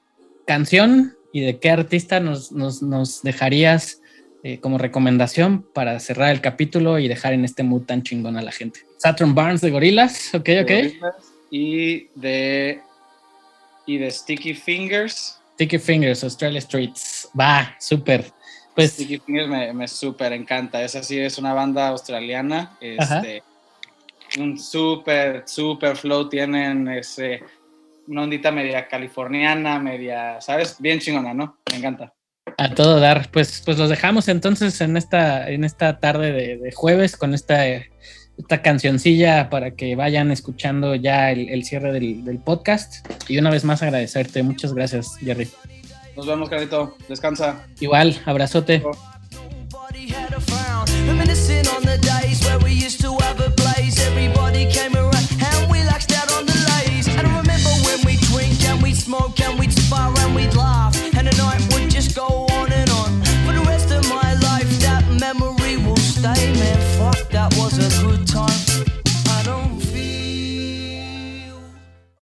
[SPEAKER 1] canción y de qué artista nos, nos, dejarías eh, como recomendación para cerrar el capítulo y dejar en este mood tan chingón a la gente? Saturn Barnes de Gorilas, ok, ok.
[SPEAKER 3] y de, y de Sticky Fingers.
[SPEAKER 1] Sticky Fingers, Australia Streets. Va, súper.
[SPEAKER 3] Pues, Sticky Fingers me, me súper encanta. Esa sí es una banda australiana. Este, un súper, súper flow tienen. Ese, una ondita media californiana, media, ¿sabes? Bien chingona, ¿no? Me encanta.
[SPEAKER 1] A todo dar. Pues, pues los dejamos entonces en esta, en esta tarde de, jueves con esta, esta cancioncilla para que vayan escuchando ya el, cierre del, del, podcast. Y una vez más agradecerte. Muchas gracias, Jerry.
[SPEAKER 3] Nos vemos, Carlito. Descansa.
[SPEAKER 1] Igual, abrazote.